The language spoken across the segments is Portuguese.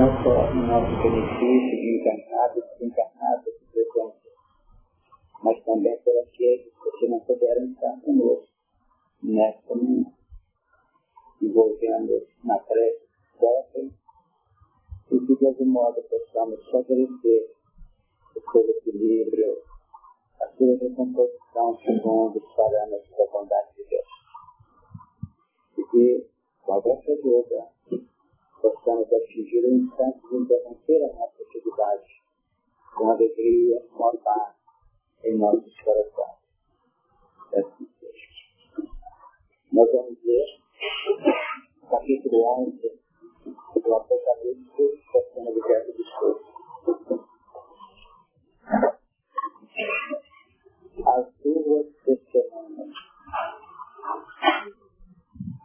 não só no nosso benefício de encarnado e desencarnado de frequência, mas também por aqueles que não puderam estar conosco nessa manhã, envolvendo na prece própria e que de algum modo possamos favorecer o seu equilíbrio, a sua recomposição segundo os parâmetros da bondade de Deus. E que, com a vossa ajuda, possamos atingir o instante de interromper a nossa atividade com alegria, paz em nossos corações. Assim seja. Nós vamos ler capítulo 11 do Apocalipse, passando do verso discurso. As duas testemunhas.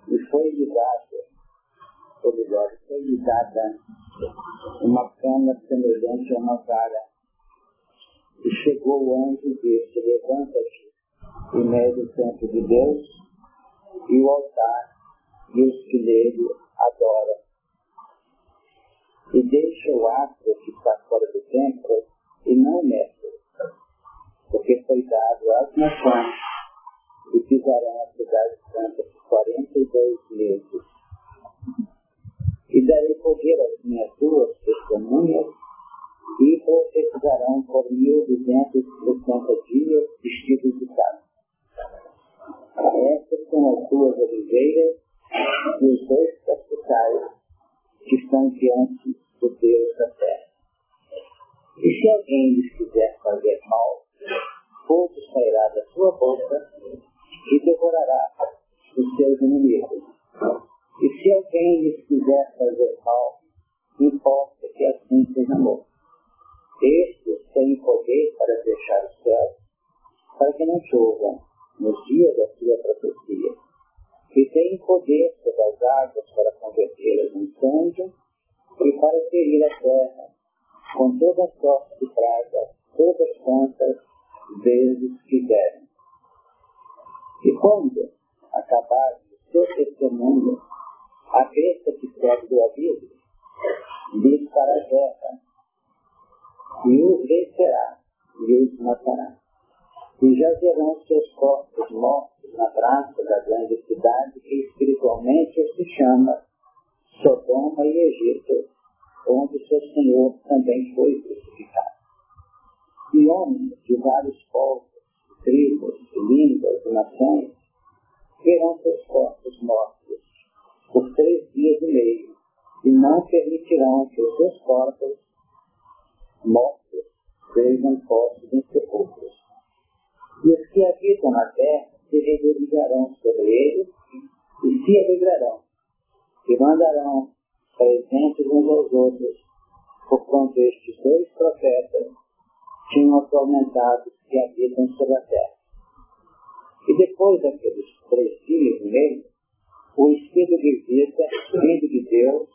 E foi dada melhor, foi-lhe dada uma cana semelhante a uma vara. E chegou o anjo e disse, levanta-te e mede o templo de Deus e o altar e os que nele adoram. E deixa o astro que está fora do templo e não mexe, porque foi dado às nações e pisarão a cidade santa por 42 meses e darei poder às minhas duas testemunhas e profetizarão por mil duzentos e sessenta dias vestidos de carne. Estas são as duas oliveiras e os dois capitais que estão diante do Deus da terra. E se alguém lhes quiser fazer mal, fogo sairá da sua boca e devorará os seus inimigos. E se alguém lhes quiser fazer mal, importa que assim seja morto. Estes têm poder para fechar o céu, para que não chovam nos dias da sua profecia. E têm poder sobre as águas para convertê-las em sangue e para ferir a terra com toda sorte de praga, todas quantas vezes quiserem. E quando acabar o seu testemunho, a besta que serve do aviso diz para a terra e os vencerá e os matará. E jazerão seus corpos mortos na praça da grande cidade que espiritualmente se chama Sodoma e Egito, onde seu Senhor também foi crucificado. E homens de vários povos, tribos, línguas e nações verão seus corpos mortos por três dias e meio, e não permitirão que os seus corpos mortos sejam postos em sepulcros. E os que habitam na terra se regozijarão sobre eles e se alegrarão, e mandarão presentes uns aos outros, porquanto estes dois profetas tinham atormentado os que habitam sobre a terra. E depois daqueles três dias e meio, o Espírito de vida, vindo de Deus,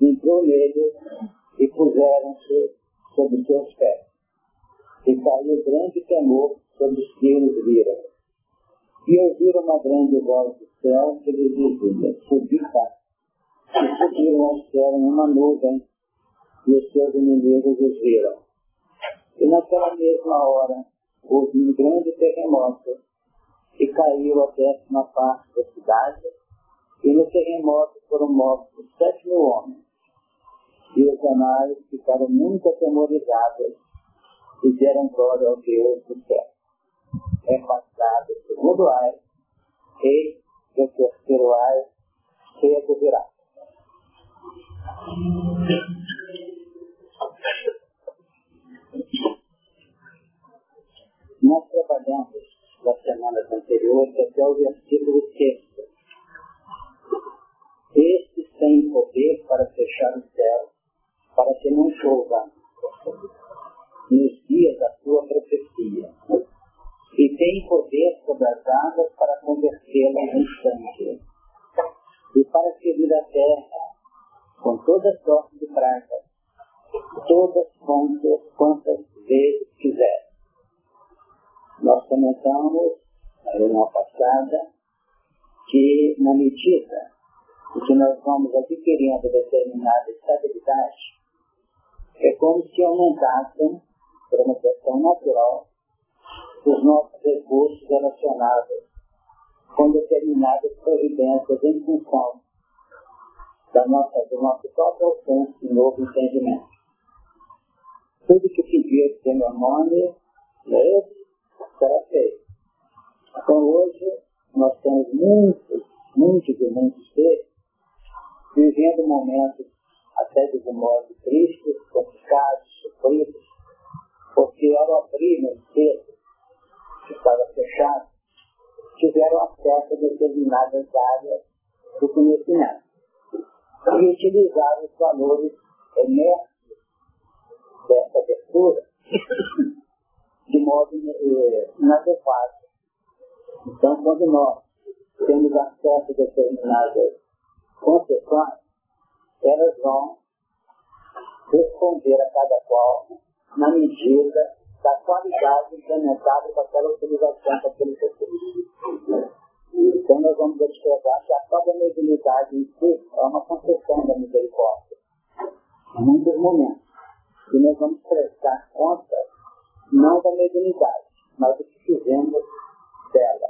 entrou nele e puseram-se sobre seus pés. E caiu grande temor sobre os que eles viram. E ouviram uma grande voz do céu que lhes dizia, subi cá. E subiram ao céu em uma nuvem, e os seus inimigos os viram. E naquela mesma hora houve um grande terremoto, e caiu a décima parte da cidade, e no terremoto foram mortos sete mil homens. E os anais ficaram muito atemorizados e deram glória ao Deus do céu. É passado o segundo ar, e o terceiro ar se adoverá. Nós trabalhamos das semanas anteriores até o versículo 6. Estes têm poder para fechar o céu, para que não chova nos dias da sua profecia. E têm poder sobre as águas para convertê-las em sangue. E para ferir a terra com toda sorte de pragas, todas quantas, quantas vezes quiser. Nós comentamos na reunião passada que, na medida e que nós vamos adquirindo determinada estabilidade, é como se aumentassem, por uma questão natural, os nossos recursos relacionados com determinadas providências em função da nossa, do nosso próprio alcance e novo entendimento. Tudo que pedir em meu nome, esse, será. Então hoje nós temos muitos, muitos e muitos seres vivendo momentos até de modo tristes, complicados, sofridos, porque ao abrir o cedo, que estava fechado, tiveram acesso a determinadas áreas do conhecimento e utilizaram os valores emersos dessa abertura de modo eh, inadequado. Então, quando nós temos acesso a determinadas concessões, elas vão responder a cada qual na medida da qualidade implementada com aquela utilização daquele recurso. Então nós vamos observar que a própria mediunidade em si é uma concessão da misericórdia. Em muitos momentos. E nós vamos prestar conta não da mediunidade, mas do que fizemos dela.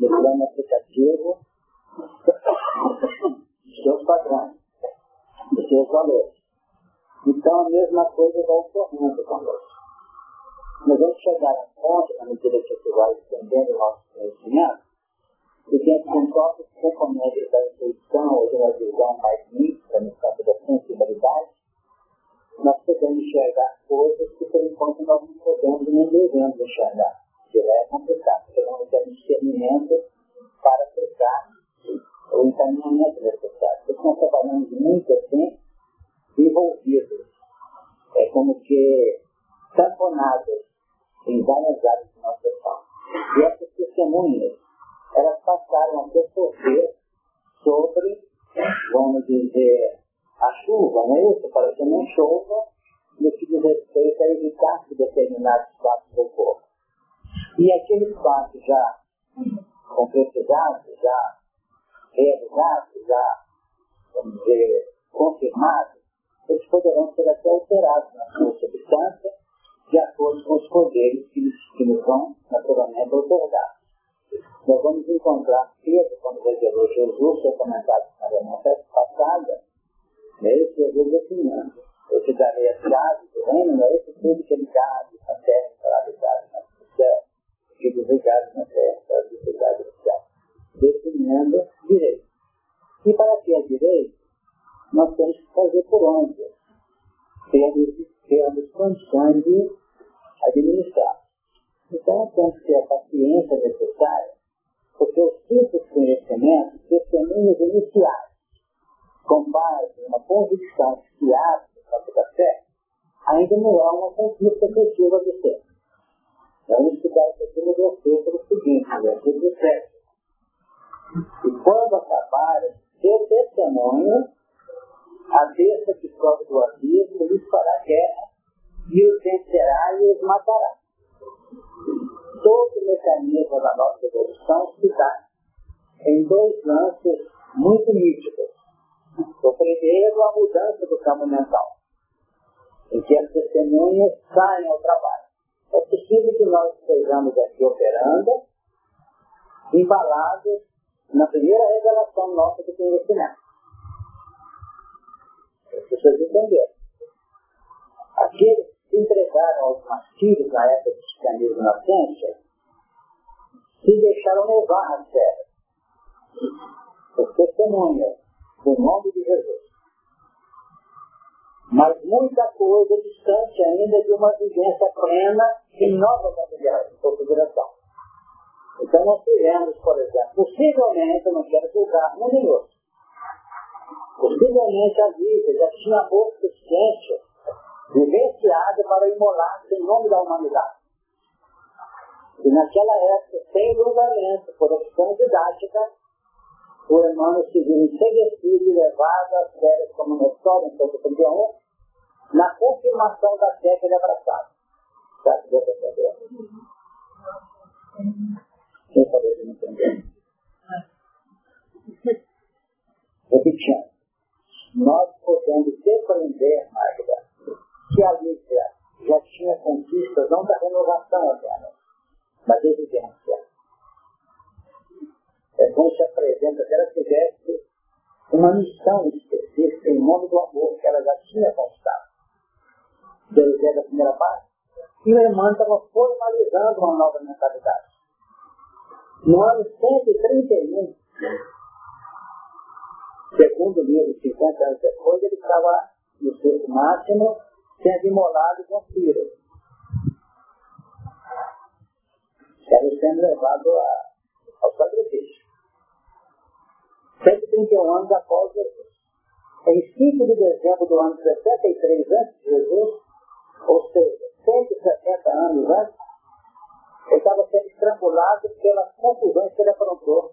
No plano aplicativo, dos seus padrões, dos seus valores. Então a mesma coisa vai ocorrendo conosco. Nós vamos chegar a ponto, na medida que você vai estendendo o nosso conhecimento, que com próprios componentes da intuição ou de uma visão mais nítida no campo da sensibilidade, nós podemos enxergar coisas que por enquanto nós não podemos não devemos enxergar. Que é complicado, porque não temos discernimento para aplicar o encaminhamento necessário. Porque nós trabalhamos muito assim, envolvidos, é como que tamponados em várias áreas de nossa ação. E essas testemunhas, elas passaram a perceber sobre, vamos dizer, a chuva, não é isso? Para que não chova no que diz respeito a evitar que determinados fatos ocorram. E aqueles fatos já concretizados, já realizados, já, vamos dizer, confirmados, eles poderão ser até alterados na sua substância de acordo com os poderes que, que nos vão naturalmente otorgar. Nós vamos encontrar Pedro, quando revelou Jesus, foi comentado na reunião passada, esse Jesus definindo. Eu te darei as chaves do reino, é esse tudo que ele dá na terra, para ligado no céu, que desligado na terra, para desligado no céu. Definindo direito. E para que é direito, nós temos que fazer por onde? Temos, temos condições de administrar. Então, temos que ter a paciência necessária, porque os tipos de conhecimento, testemunhos iniciais, com base uma convicção do da fé, ainda não é uma conquista efetiva do tempo. Vamos estudar isso aqui no versículo seguinte, no versículo 7. E quando acabarem seu testemunho, a besta que sobe do abismo lhes fará guerra e os vencerá e os matará. Todo o mecanismo da nossa evolução se dá em dois lances muito nítidos. O primeiro, a mudança do campo mental, em que as testemunhas saem ao trabalho. É possível que nós estejamos aqui operando, embalados na primeira revelação nossa do conhecimento. As pessoas entenderam. Aqueles que entregaram aos martírios na época do cristianismo na ciência, se deixaram levar a sério. As testemunhas do nome de Jesus. Mas muita coisa distante ainda de uma vivência plena em nova configuração. Então nós tivemos, por exemplo, possivelmente, eu não quero julgar um nem outro, possivelmente a vida já tinha pouco suficiente vivenciada para imolar-se em nome da humanidade. E naquela época, sem julgamento, por opção didática, o Emmanuel se viu enseguecido e levado às férias como notório em 131, na confirmação da fé que ele abraçava. Será que Deus entendeu? Quem talvez não entendeu? Repetindo, nós podemos depreender, Magda, que a Lígia já tinha conquistas não da renovação apenas, mas da evidência. É como se apresenta que ela tivesse uma missão específica em nome do amor que ela já tinha conquistado. Pelo da primeira parte, e o irmão estava formalizando uma nova mentalidade. No ano 131, segundo livro, 50 anos depois, ele estava no seu máximo, sendo imolado com filhos. Estava sendo levado a, ao sacrifício. 131 anos após Jesus. Em 5 de dezembro do ano 63 antes de Jesus, ou seja, 170 anos antes, ele estava sendo estrangulado pelas confusões que ele aprontou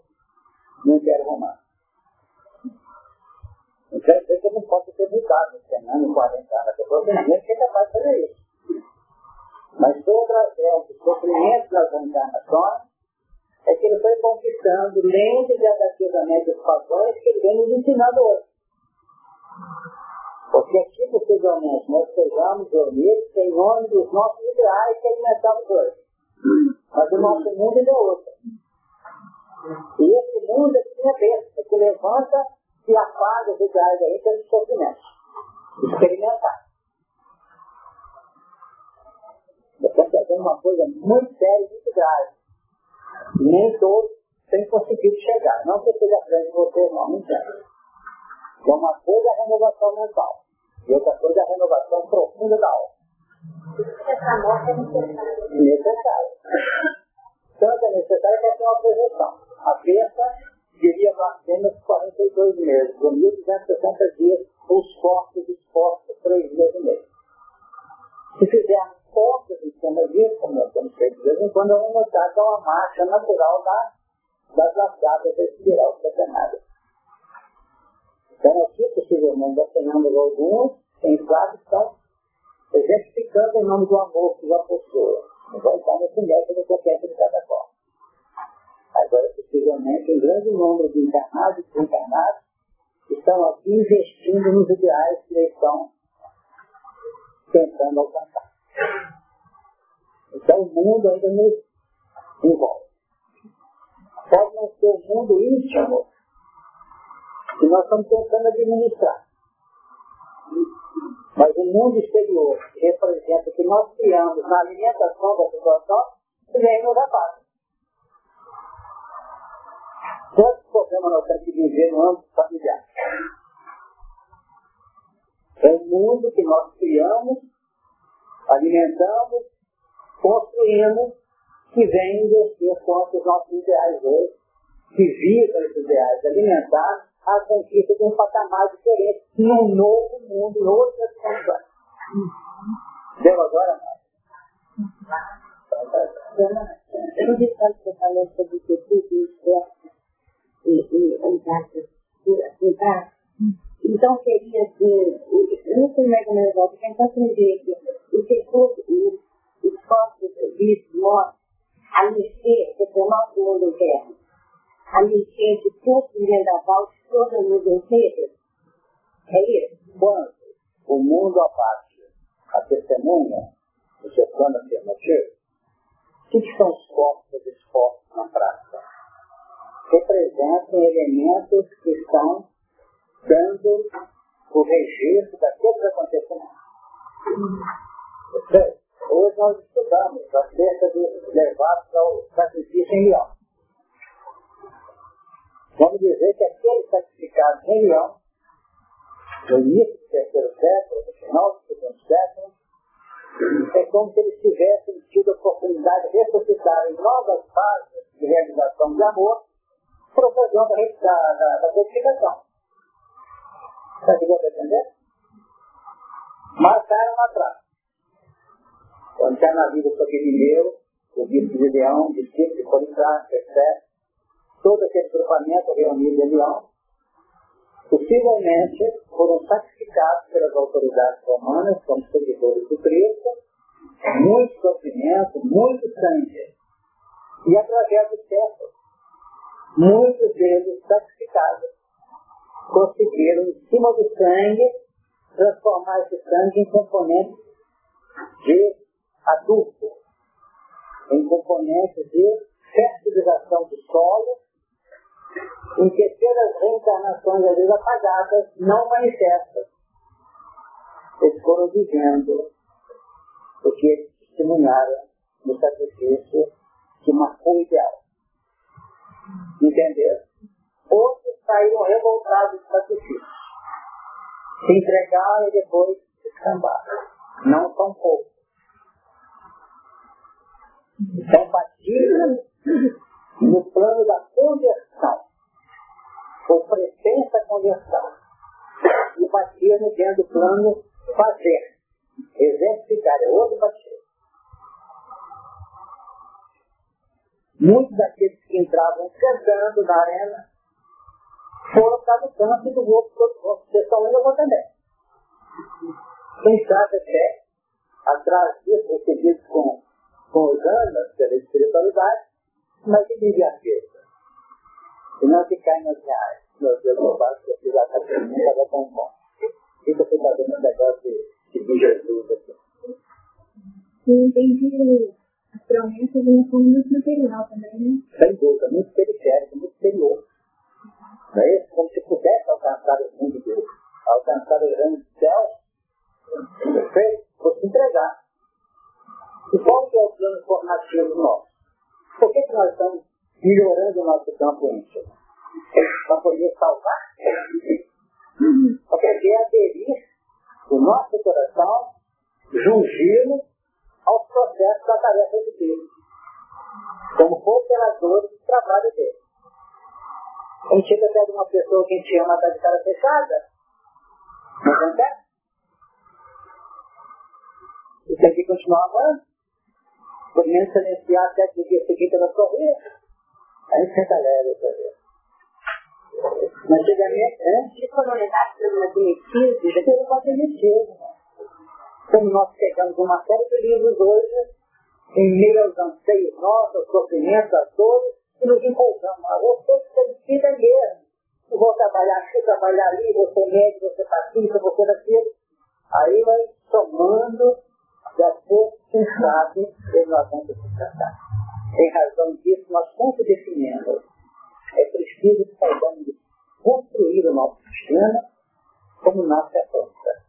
no Império Romano. Então, ele não pode ter mudado 100 anos, 40 anos. A pessoa tem que é capaz de fazer isso. Mas foi através do sofrimento das encarnações é que ele foi conquistando lentes e gradativamente os padrões que ele vem nos ensinando hoje. Porque aqui, possivelmente, nós sejamos reunidos em nome dos nossos ideais que alimentamos hoje. Mas o nosso mundo ainda é outro. E esse mundo é que é besta, que levanta e apaga os ideais aí pelo sofrimento. Experimentar. Você está fazendo uma coisa muito séria e muito grave nem todos têm conseguido chegar. Não que seja grande você, não, não entendo. Então, uma coisa é a renovação mental, e outra coisa é a renovação profunda da alma. Essa morte é necessária. Necessária. Tanto é necessária que é uma projeção. A besta viria apenas 42 meses, por 1.260 dias, os fortes expostos, 3 meses e meio. Se fizermos forças em cima disso, como nós temos feito de vez em quando, vamos notar que é uma marcha natural da, das lascadas espiral satanada. Então aqui, possivelmente, nós tenhamos alguns, em claro, estão exemplificando em nome do amor que já possui. Então está nesse método que eu penso de cada forma. Agora, possivelmente, um grande número de encarnados e desencarnados estão aqui investindo nos ideais que eles estão tentando alcançar. Então o mundo ainda nos envolve. Pode não ser o mundo íntimo que nós estamos tentando administrar. Mas o mundo exterior representa o que nós criamos na alimentação da situação reino da paz. Quantos problemas nós temos que viver no âmbito familiar? É o mundo que nós criamos alimentamos, construímos, que vem investir contra os nossos ideais hoje, que visa esses ideais, alimentar a conquista de um patamar diferente, num novo mundo, em outras condições. Deu agora? Eu vi tanto você falou sobre o tudo esforço e, e, e, então seria assim, eu não sei mais ou menos, tentar entender que o setor, os corpos, vivos, mortos, a mexer sobre o nosso mundo interno, a mexer de todo o vendaval, de o mundo inteiro. É isso? Quando o mundo à parte, a testemunha, o seu plano afirmativo, o que são os corpos expostos na prática? Representam elementos que estão dando o registro daqueles acontecimentos. Hoje nós estudamos acerca de levados ao sacrifício em Leão. Vamos dizer que aquele sacrificado em Leão, no início do terceiro século, no final do segundo século, é como se eles tivessem tido a oportunidade de ressuscitar em novas fases de realização de amor por ocasião da, da, da, purificação. A entender? Marcaram atrás. Quando está na vida do mineiro, o bispo de Leão, discípulo de Policarpo, etc. Todo aquele grupamento reunido em Leão, possivelmente foram sacrificados pelas autoridades romanas como seguidores do Cristo, muito sofrimento, muito sangue. E através do tempo, muitos deles sacrificados conseguiram, em cima do sangue, transformar esse sangue em componentes de adulto, em componentes de fertilização do solo, em terceiras reencarnações, às vezes apagadas, não manifestas. Eles foram vivendo o que eles testemunharam no sacrifício que marcou o ideal. Entendeu? Outros saíram revoltados do sacrifício. Se entregaram e depois descambaram. Não são poucos. Então, batiram no plano da conversão, ou presença conversão, e batia-me dentro do plano fazer, exercitar, é outro batismo. Muitos daqueles que entravam cantando na arena foram para o campo do outro, pessoalmente eu vou também. Quem sabe até, atrás disso, recebidos com, com os anos pela espiritualidade, mas que vive a vida. E não cai nas reais. Meu Deus, eu faço que eu fiz a caminho, estava tão bom. Fica você fazendo um negócio de, de Jesus aqui. Sim, entendi as promessas uma forma muito material também, né? Sem dúvida, muito periférico, muito exterior. Não é isso? Como se pudesse alcançar o melhorando o nosso campo íntimo, para poder salvar, para poder aderir o nosso coração, jungindo aos processos da tarefa de Deus, como cooperadores do trabalho dele. A gente chega até de uma pessoa que a gente ama estar de cara fechada, não acontece? E tem que continuar amando, por menos silenciar até que o dia seguinte ela sorrir. 60 léguas para. Antigamente, antes de colonizar pelo primitivo, já teve uma primitivo. Como nós pegamos uma série de livros hoje, em meio aos anseios nossos, sofrimentos, a todos, e nos empolgamos. Ah, você precisa mesmo. Eu vou trabalhar aqui, trabalhar ali, você é médico, você patrícia, você é daquilo. Aí vai tomando, já ser quem sabe, pelo assunto em razão disso, nós sempre definimos. É preciso que saibamos construir o nosso sistema como nossa força.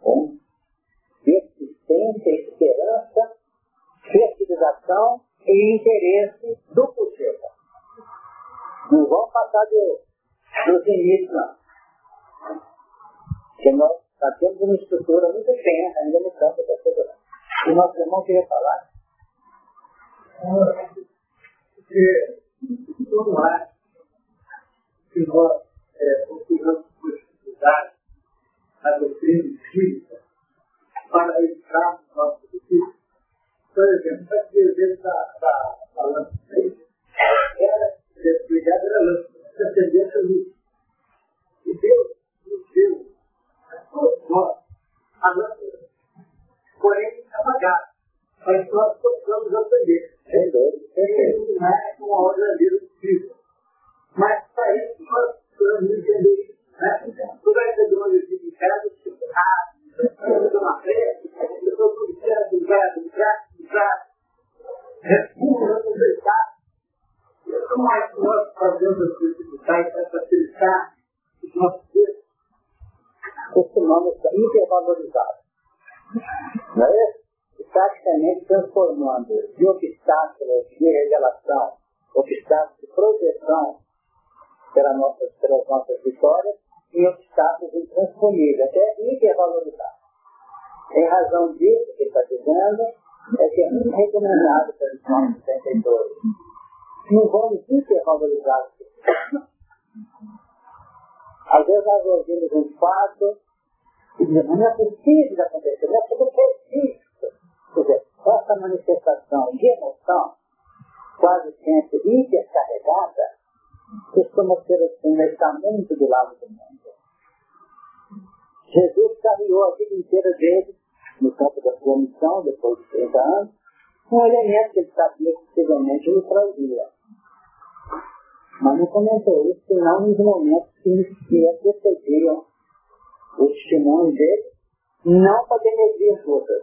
Com persistência, esperança, fertilização e interesse do possível. Não vamos passar de, dos limites, não. Porque nós temos uma estrutura muito tensa ainda no campo da segurança. O nosso irmão queria falar. Porque não há que nós é, procuramos possibilidade a doutrina espírita para evitar o nosso objetivo. Por exemplo, essa exemplo da, da, da lâmpada era, ligada era lâmpada, se acendesse a luz. E Deus nos deu todos nós, a natureza. Porém, apagado. Mas nós precisamos aprender. Sem dúvida. Não é uma ordem livre possível. Mas para isso nós precisamos entender isso. Né? Tu vai ter uma visita em casa, tipo, ah, fazer uma festa, eu estou publicando, publicar, publicar, publicar. Vamos aproveitar. Como é que nós fazemos as dificuldades para facilitar os nossos textos? costumamos hipervalorizar. Não é isso? Praticamente transformando de obstáculos de revelação, obstáculos de projeção pelas nossas, pelas nossas vitórias, em obstáculos intransponíveis, até hipervalorizar. Em razão disso que está dizendo, é que é muito recomendado pelos nossos entendedores. Não vamos hipervalorizar às vezes nós ouvimos um fato e dizemos, não é possível acontecer, não é isso. Quer dizer, essa manifestação de emoção, quase sempre hipercarregada, costuma ser assim, está muito do lado do mundo. Jesus carregou a vida inteira dele, no campo da sua missão, depois de 30 anos, um elemento que ele sabia que possivelmente lhe trazia. Mas não comentou isso, senão nos momentos que, que antecediam o testemunho dele, não para denegrir as outras,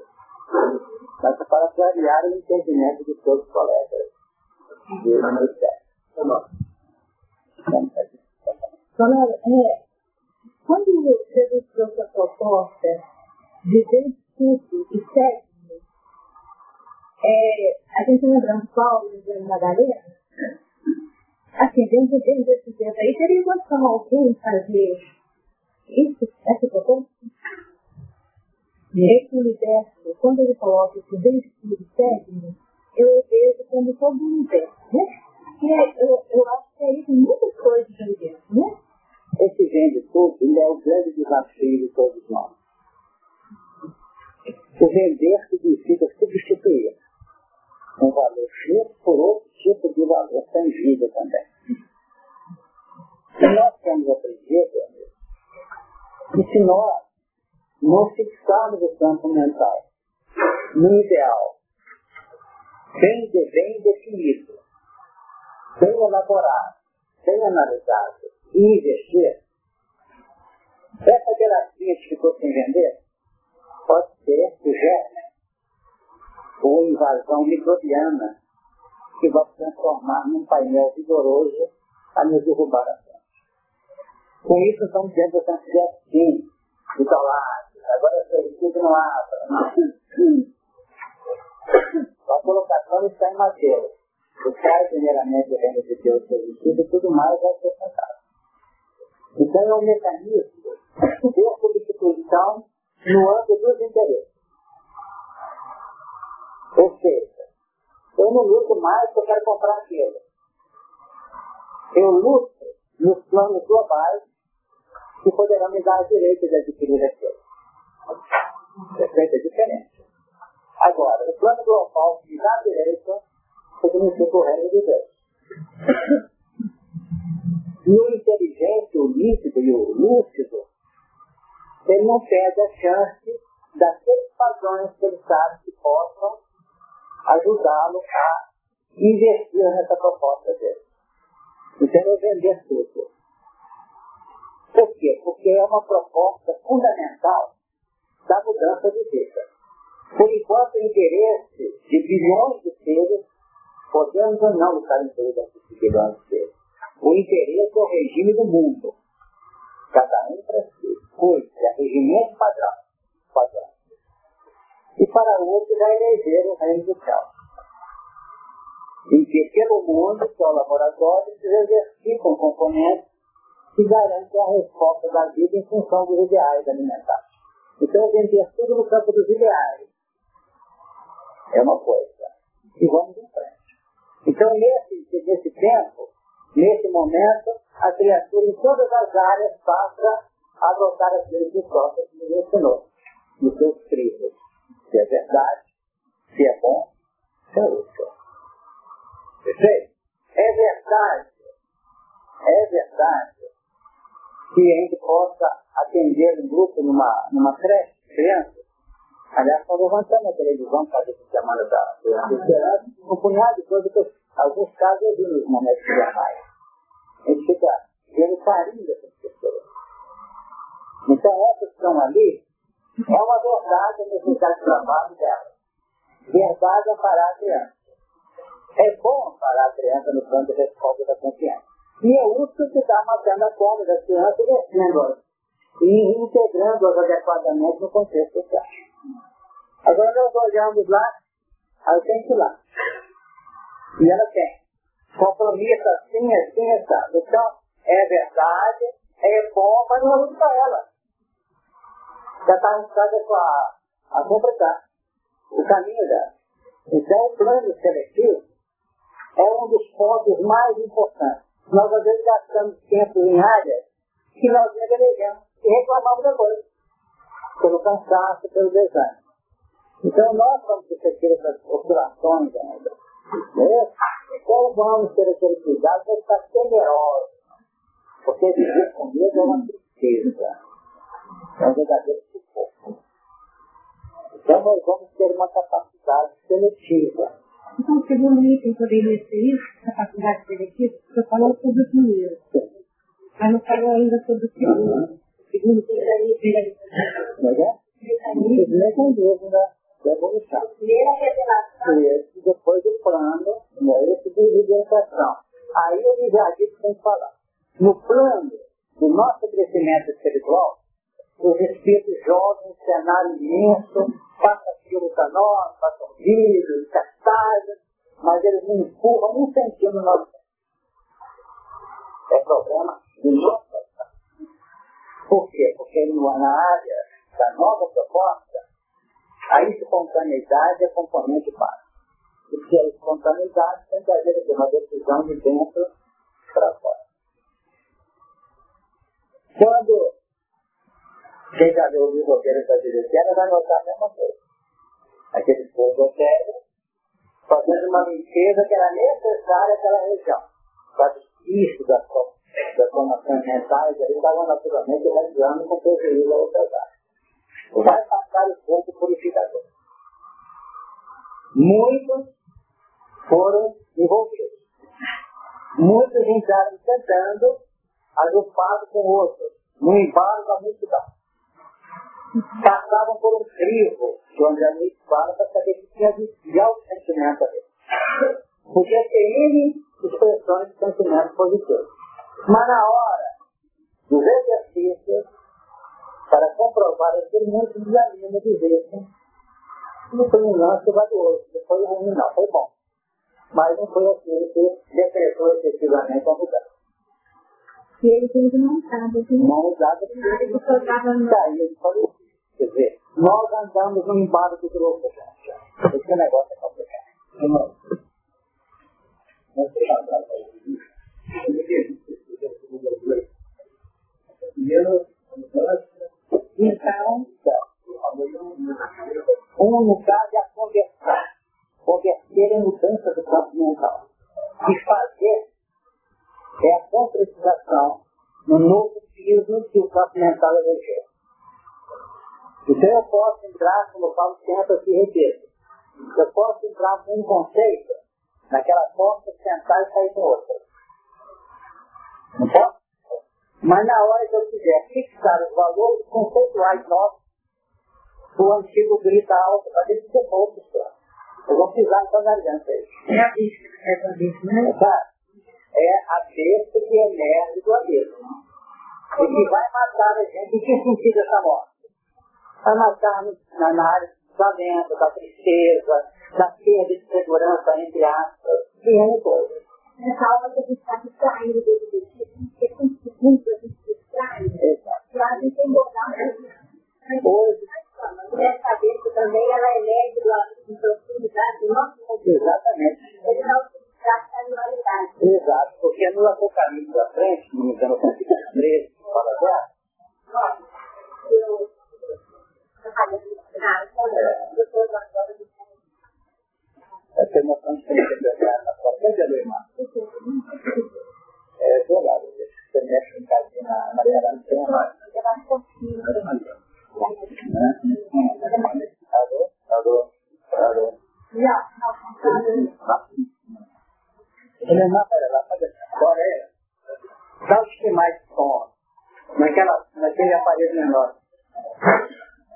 mas para clarear o entendimento de todos os colegas do ministério. Falando, é, quando Jesus trouxe a proposta de tudo e sétimo, é, a gente lembrando Paulo, lembrando Madalena, assim, dentro, dentro desse tempo aí, teria condição alguém fazer isso, essa proposta? Esse universo, quando ele coloca esse dentro do sétimo, eu vejo como todo o universo, né? Que é, eu, eu acho que é isso muitas coisas do universo, né? Esse tudo, ele é o grande desafio de todos nós. O vender significa substituir um valor X por outro tipo de valor tangível também. E nós temos aprendido, amigo, que se nós não fixarmos o campo mental. No ideal, bem, bem definido, bem elaborado, bem analisado. E investir, essa gelatina que ficou sem vender pode ser o germe ou invasão microbiana que vai transformar num painel vigoroso a nos derrubar a frente. Com isso, estamos dentro dessa sim, de lá, agora eu tudo no ar. A colocação está em Mateus. O cara, primeiramente, reino de Deus, seu vestido e tudo mais vai ser sentado. Então, é um mecanismo de substituição no âmbito dos interesses. Ou seja, eu não luto mais porque eu quero comprar aquilo. Eu luto nos planos globais que poderão me dar direito de adquirir aquilo. É diferente. Agora, o plano global que dá direito significa o reino de Deus. E o inteligente, o líquido e o lúcido, ele não perde a chance daqueles padrões que ele sabe que possam ajudá-lo a investir nessa proposta dele. Então, eu vender tudo. Por quê? Porque é uma proposta fundamental da mudança de vida. Por enquanto, o interesse de bilhões de seres, podemos ou não estar em torno desses bilhões de seres. O interesse é o regime do mundo. Cada um para si. Cuide, é regimento padrão. padrão. E para outro, vai eleger o reino do céu. Em que, pelo mundo, que é o laboratório, se exercitam componentes que garantem a resposta da vida em função dos ideais alimentares. Então, vender tudo no campo dos ideais é uma coisa. E vamos em frente. Então, nesse, nesse tempo, nesse momento, a criatura em todas as áreas passa a adotar as leis de própria que nos ensinou, nos seus trilhos. Se é verdade, se é bom, se é útil. Perfeito? É verdade, é verdade que a gente possa atender um grupo numa, numa creche, criança. Aliás, estão levantando na televisão para essa semana da esperança, um punhado de coisas que alguns casos eu vi nos momentos de jamais. A gente fica vendo carinho dessas pessoas. Então, essas que estão ali, é uma verdade a necessidade de trabalho dela. Verdade é parar a criança. É bom parar a criança no plano de resposta da confiança. E é útil que está matando a conta da criança e descendo e integrando-as adequadamente no contexto social. Agora nós olhamos lá, ela tem que ir lá. E ela tem. Compromisso assim, assim, assim. Então, é verdade, é bom, mas não é muito para ela. Já está arriscada com a, a completar o caminho dela. Então, o plano seletivo é um dos pontos mais importantes. Nós, às vezes, gastamos tempo em áreas que nós negligenciamos e reclamamos depois, pelo cansaço, pelo desânimo. Então, nós vamos ter essas oscilações ainda. Né? Então, vamos ter aquele cuidado de estar temerosos. Porque viver com medo é uma tristeza. É um verdadeiro sufoco. Então, nós vamos ter uma capacidade seletiva Então, o segundo item poderia ser isso, capacidade seletiva, você falou sobre o primeiro. Mas não falou ainda sobre o segundo. O segundo poderia ser. É? Primeiro com dúvida da evolução. Primeira revelação. Esse, depois o plano, né? esse de libertação. Aí eu já disse que falar. No plano do nosso crescimento espiritual, os espíritos um cenário imenso, passam aquilo para nós, passam vídeos, cartazes, mas eles não empurram um centímetro no nosso É problema do nosso Por quê? Porque na área da nova proposta, a espontaneidade é componente básico. Porque a espontaneidade tem que haver uma decisão de dentro para fora. Quando quem já viu o roteiro da Direciana vai notar a mesma coisa. Aquele povo velho fazendo uma limpeza que era necessária àquela região. Para isso das, das formações mentais, eles estavam naturalmente realizando com prejuízo outras áreas. Vai passar o ponto purificador. Muitos foram envolvidos. Muitos entraram tentando, agrupados com outros, no embalo da multidão passavam por um crivo que o André Luiz fala para saber se tinha desviar o sentimento dele. Porque tem N expressões de sentimento positivo. Mas na hora dos exercícios, para comprovar aquele muito desanima de ver não foi um lance valioso, não foi ruim não, foi bom. Mas não foi aquele que decretou efetivamente a mudança. E ele teve não usado. Não usado. Ele só estava no... Ele falou Quer dizer, nós andamos embalo do grupo, gente. Esse negócio é complicado. Então, um lugar de a conversar, converter em mudança do campo mental. E fazer é a concretização no novo piso que o campo mental elegeu. Então eu posso entrar, como falo sempre aqui, repito, eu posso entrar com um conceito naquela porta, sentar e sair com outra. Não posso? Mas na hora que eu quiser fixar os valores conceituais nossos, o antigo grita alto, para ele ser pouco só. Eu vou pisar em toda a aliança aí. É a besta que é a besta, né? Tá? É a besta que emerge do abismo. E que vai matar a gente. Em que sentido essa morte? Vai matar na, área do lamento, da tristeza, da perda de segurança, entre aspas, e N coisas. Nessa aula que a gente está distraindo do objetivo, porque com segundos a gente distrai, para a gente engordar Hoje, Mulher cabeça também, ela emerge do profundidade do nosso Exatamente. Ele não se distrai da animalidade. Exato, porque no Apocalipse da frente, no engano, 13, fala já, É ter noção de que interpretar na sua frente é leimar. É verdade, você mexe um cadinho na, na mas... Alô? Alô? Alô? Ele não para lá, para agora é. Dá os que mais som naquela, naquele aparelho menor.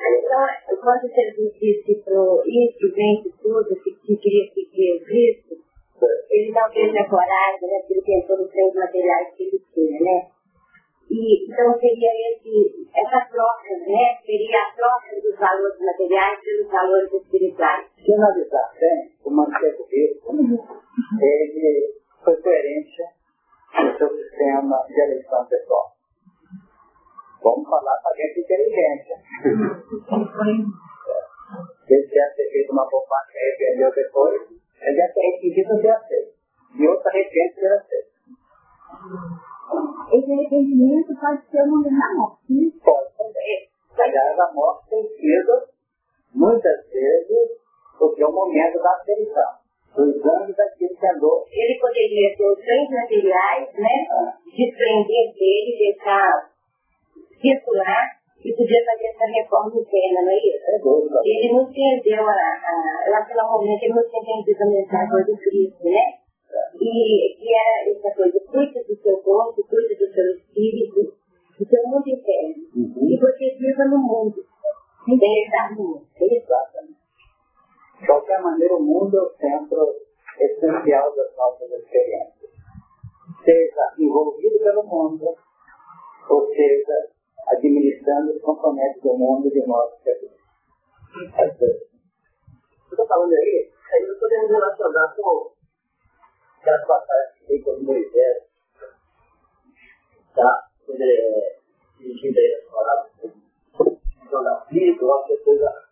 Então, quando Jesus disse para isso, vem tudo, que, que queria seguir Cristo, ele não teve a coragem, né? Porque ele pensou nos três materiais que ele tinha, né? E, então seria esse, essa troca, né? Seria a troca dos valores materiais pelos valores espirituais. Se analisar bem, o Manchego Bispo, ele foi coerente no seu sistema de eleição pessoal. Vamos falar para gente inteligente. Se ele tivesse feito uma poupança e arrependeu depois, ele deve ter requisito ser aceito. e outro arrepende pela fé. Esse arrependimento pode ser o momento da morte. Pode também. Aliás, a morte tem sido, muitas vezes, porque é o momento da aferição. Dos anos daquilo que andou. Ele poderia ter os bens materiais, né? Ah. Desprender dele, deixar circular e podia fazer essa reforma interna, não é isso? É dúvida. Ele não entendeu a, a, naquele momento ele não tinha entendido a mensagem do Cristo, né? E que era essa coisa, cuide do seu corpo, cuide do seu espírito, do seu mundo interno. Uhum. E você viva no mundo, sem estar no mundo. Exatamente. De qualquer maneira, o mundo é o centro essencial das nossas experiências. Seja envolvido pelo mundo, ou seja, administrando os compromissos do mundo de modo seguro. Você está falando aí, aí nós podemos relacionar com aquelas passagens que tem com Moisés, tá? Quando ele é dirigido aí nas palavras do da vida, ou depois a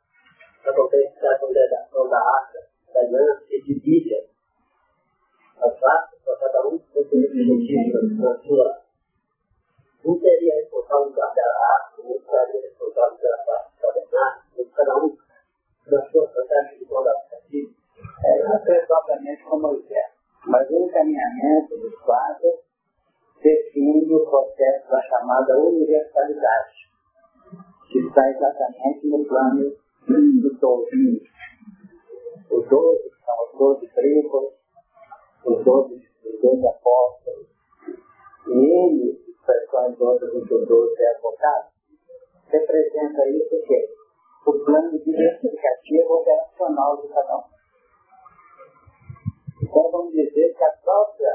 acontece a congregação da Arca, da Aliança, e divide as raças para cada um com o seu objetivo na sua um seria responsável pela raça, um seria responsável pela parte tabernáculo, cada um na sua fantasia de colaborativa. É, não foi propriamente como Moisés, mas o encaminhamento dos quadros define o processo da chamada universalidade, que está exatamente no plano do todo. Os doze são os doze tribos, os doze, os doze apóstolos, e eles expressões outras do que é advogado, representa isso o quê? O plano identificativo operacional de cada um. Então vamos dizer que a própria,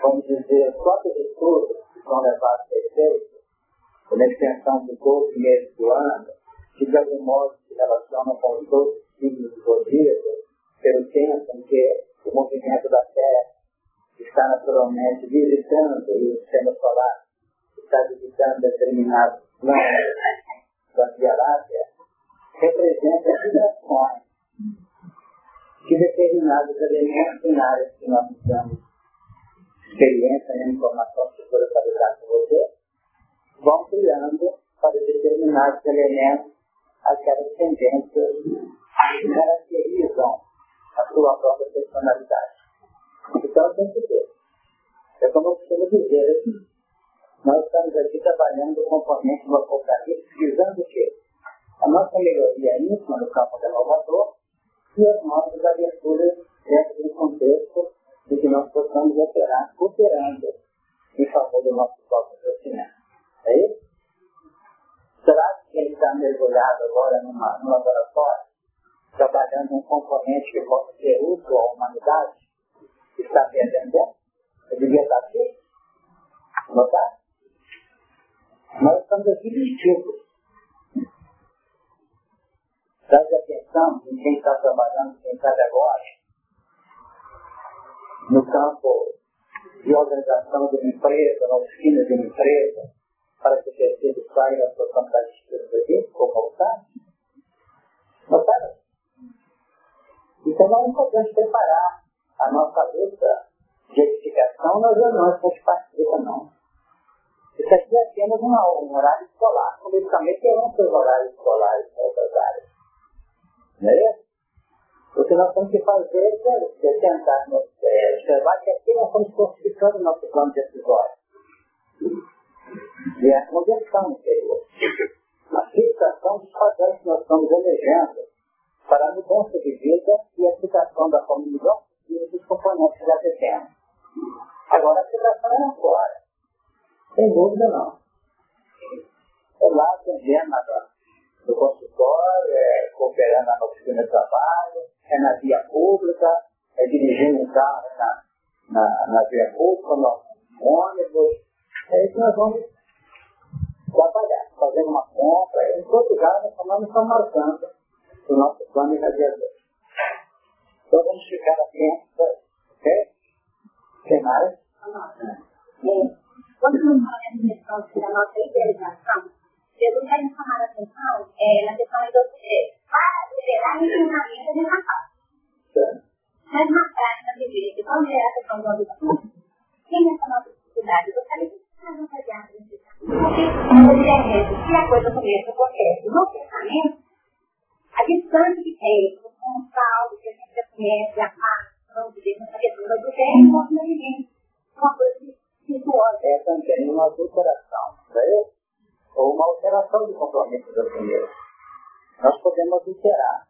vamos dizer, os próprios estudos que são levados a efeito, na extensão do corpo mês do ano, que de algum modo se relacionam com os outros signos do zodíaco, pelo tempo em que o movimento da Terra está naturalmente visitando o sistema solar está visitando determinados planos da Via Láctea, representa vibrações que determinados elementos binários que nós usamos experiência e informação que for fabricar com você, vão criando para determinados elementos aquelas tendências que caracterizam a sua própria personalidade. Então tem que ter. É como eu costumo dizer aqui. Nós estamos aqui trabalhando o componente do apocalipse, visando o quê? A nossa melhoria íntima no campo renovador e as nossas aberturas dentro do contexto de que nós possamos operar, operando em favor do nosso próprio crescimento. É isso? Será que quem está mergulhado agora numa, num laboratório, trabalhando um componente que possa ser útil à humanidade, está perdendo? Eu devia estar aqui? Está? Nós estamos aqui distintos. Preste atenção em quem está trabalhando, quem está agora, no campo de organização de uma empresa, na oficina de uma empresa, para que o terceiro saia da sua fantasia de como voltar. Notaram? Então nós não podemos preparar a nossa luta de edificação nas reuniões que a gente participa, não. Isso aqui é apenas uma, um horário escolar. Politicamente terão seus horários escolares em outras áreas. Não é isso? O que nós temos que fazer é tentar é, observar que aqui nós estamos fortificando o nosso plano decisório. E é a conversão interior. A fixação dos padrões que nós estamos elegendo para a mudança de vida e a aplicação da comunidade e dos componentes já temos. Agora, a aplicação é fora. Sem dúvida, não. É lá atendendo no consultório, é cooperando na oficina de trabalho, é na via pública, é dirigindo um carro na, na, na via pública, no ônibus. É isso que nós vamos trabalhar, fazendo uma compra. Em Portugal, nós também estamos marcando o nosso plano irradiador. Então vamos ficar atentos, ok? Tem mais? Quando nós falamos questão da nossa idealização, Jesus quer nos chamar a atenção é, na questão do para liderar o ensinamento de Natal. Mas na prática, dizer, qual é a questão do habitação? É essa nossa dificuldade? Eu gostaria que não faziam Porque, obviamente, se a coisa começa a acontece no pensamento, a distância que tem o saldo que a gente já conhece, a parte, vamos dizer, essa questão do é um movimento, uma coisa virtuosa. É também uma alteração, né? ou uma alteração do compromisso do primeiro. Nós podemos alterar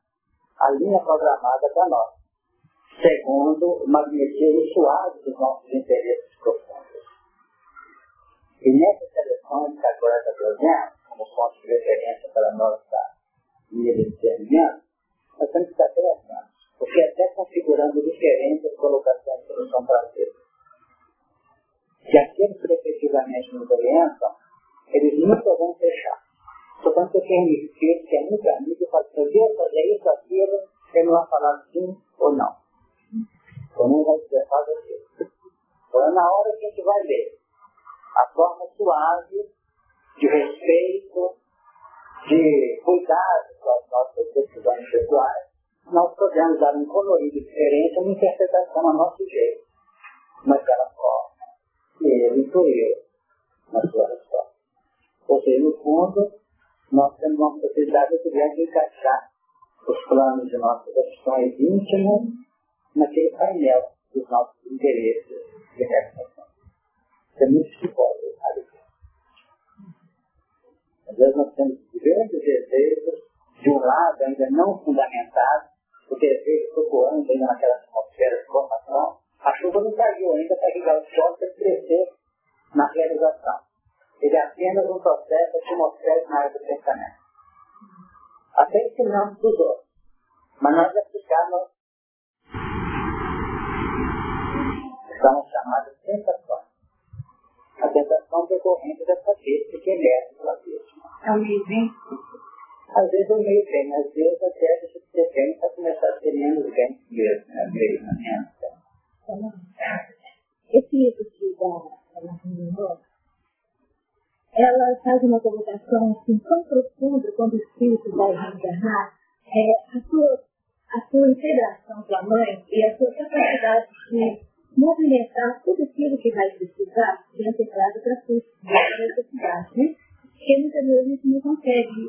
a linha programada da nossa, segundo o magnetismo suave dos nossos interesses profundos. E nessas seleções que agora está trazendo, como ponto de referência para a nossa linha de discernimento, nós temos que estar atentos, porque até configurando diferentes colocações de solução para ser. Se aqueles que efetivamente nos orientam, eles nunca vão fechar. Portanto, eu espírito que é muito amigo, eu devo fazer isso, aquilo, ele não vai falar sim ou não. Ou nem vai dizer, faz aquilo. Então, é na hora que a gente vai ver a forma suave de respeito, de cuidado as nossas decisões pessoais, nós podemos dar um colorido diferente, uma interpretação a nosso jeito, naquela forma que ele incluiu na sua resposta. Ou seja, no fundo, nós temos uma possibilidade de encaixar os planos de nossas opções íntimas naquele painel dos nossos interesses de realização. É muito difícil, sabe? Às vezes nós temos grandes desejos, de um lado ainda não fundamentados, o desejo procurando ainda naquela atmosfera de formação, a chuva não caiu ainda para ligar o sol para crescer na realização. Ele é apenas um processo atmosférico na área do pensamento. Até ensinamos dos outros. Mas nós aplicamos são chamadas tentações. A tentação decorrente da cabeça que emerge pela vítima. É o meio bem? Às vezes o meio bem, às vezes até deixa de ser bem para começar a ser menos bem mesmo, né? meio menos. Esse livro que dá, ela faz uma colocação assim, tão profunda quando o espírito vai reencarnar, é, a, sua, a sua integração com a mãe e a sua capacidade de movimentar tudo aquilo que vai precisar de integrado para a sua necessidade, né? Porque muitas vezes a gente não consegue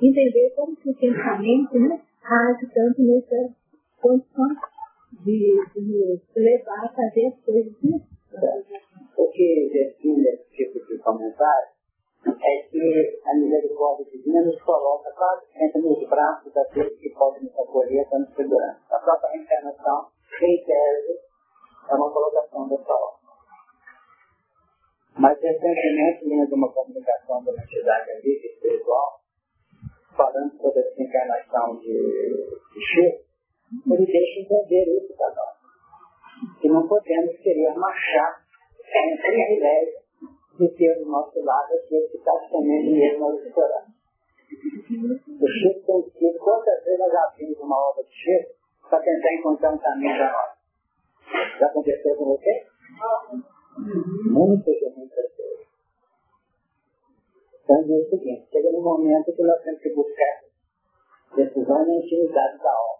entender como que o pensamento né, age tanto nessa condição de, de levar a fazer as coisas. Né? O que define esse tipo de comentário é que a misericórdia divina nos coloca quase sempre nos braços daqueles que podem nos acolher dando segurança. A própria reencarnação, em tese, é uma colocação dessa obra. Mas recentemente, lendo uma comunicação da entidade ali, espiritual, falando sobre essa encarnação de, de Chico, ele deixa entender isso para nós. Que não podemos querer marchar sem privilégio de ter do nosso lado aquele que está comendo mesmo ao restaurante. O Chico tem sido, quantas vezes nós abrimos uma obra de Chico para tentar encontrar um caminho para nós? Já aconteceu com você? Muitas e muitas vezes. Então, é o seguinte, chega no momento que nós temos que buscar decisão na intimidade da alma.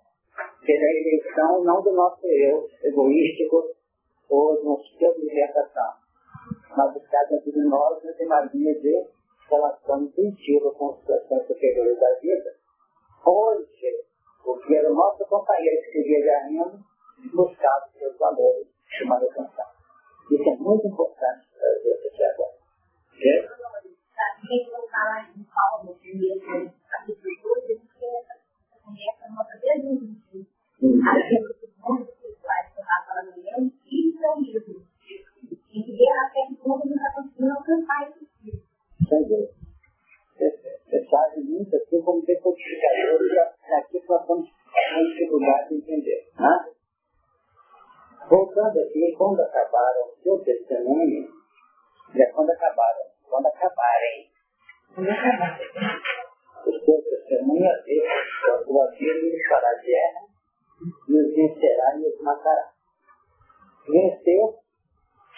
Pela eleição não do nosso eu egoístico ou do nosso eu de libertação, mas buscar dentro de nós uma magia de relação intuitiva com as situações superiores da vida, onde o que era o nosso companheiro que seguia ganhando, buscava os seus valores de manutenção. Isso é muito importante trazer aqui agora. Ok? Quem não falar em Paulo, primeiro capítulo 2, porque começa a nossa pergunta. A gente vai falar para amanhã, isso é um livro e até que ponto a está conseguindo alcançar isso. Entendi. Você sabe muito assim como decodificadores aqui que nós estamos com dificuldade de entender. Né? Voltando aqui, quando acabaram o seu testemunho, é quando acabaram, quando acabarem. Quando acabarem. O seu testemunho é Deus, a tua lhe fará guerra, nos vencerá e nos matará. Vencer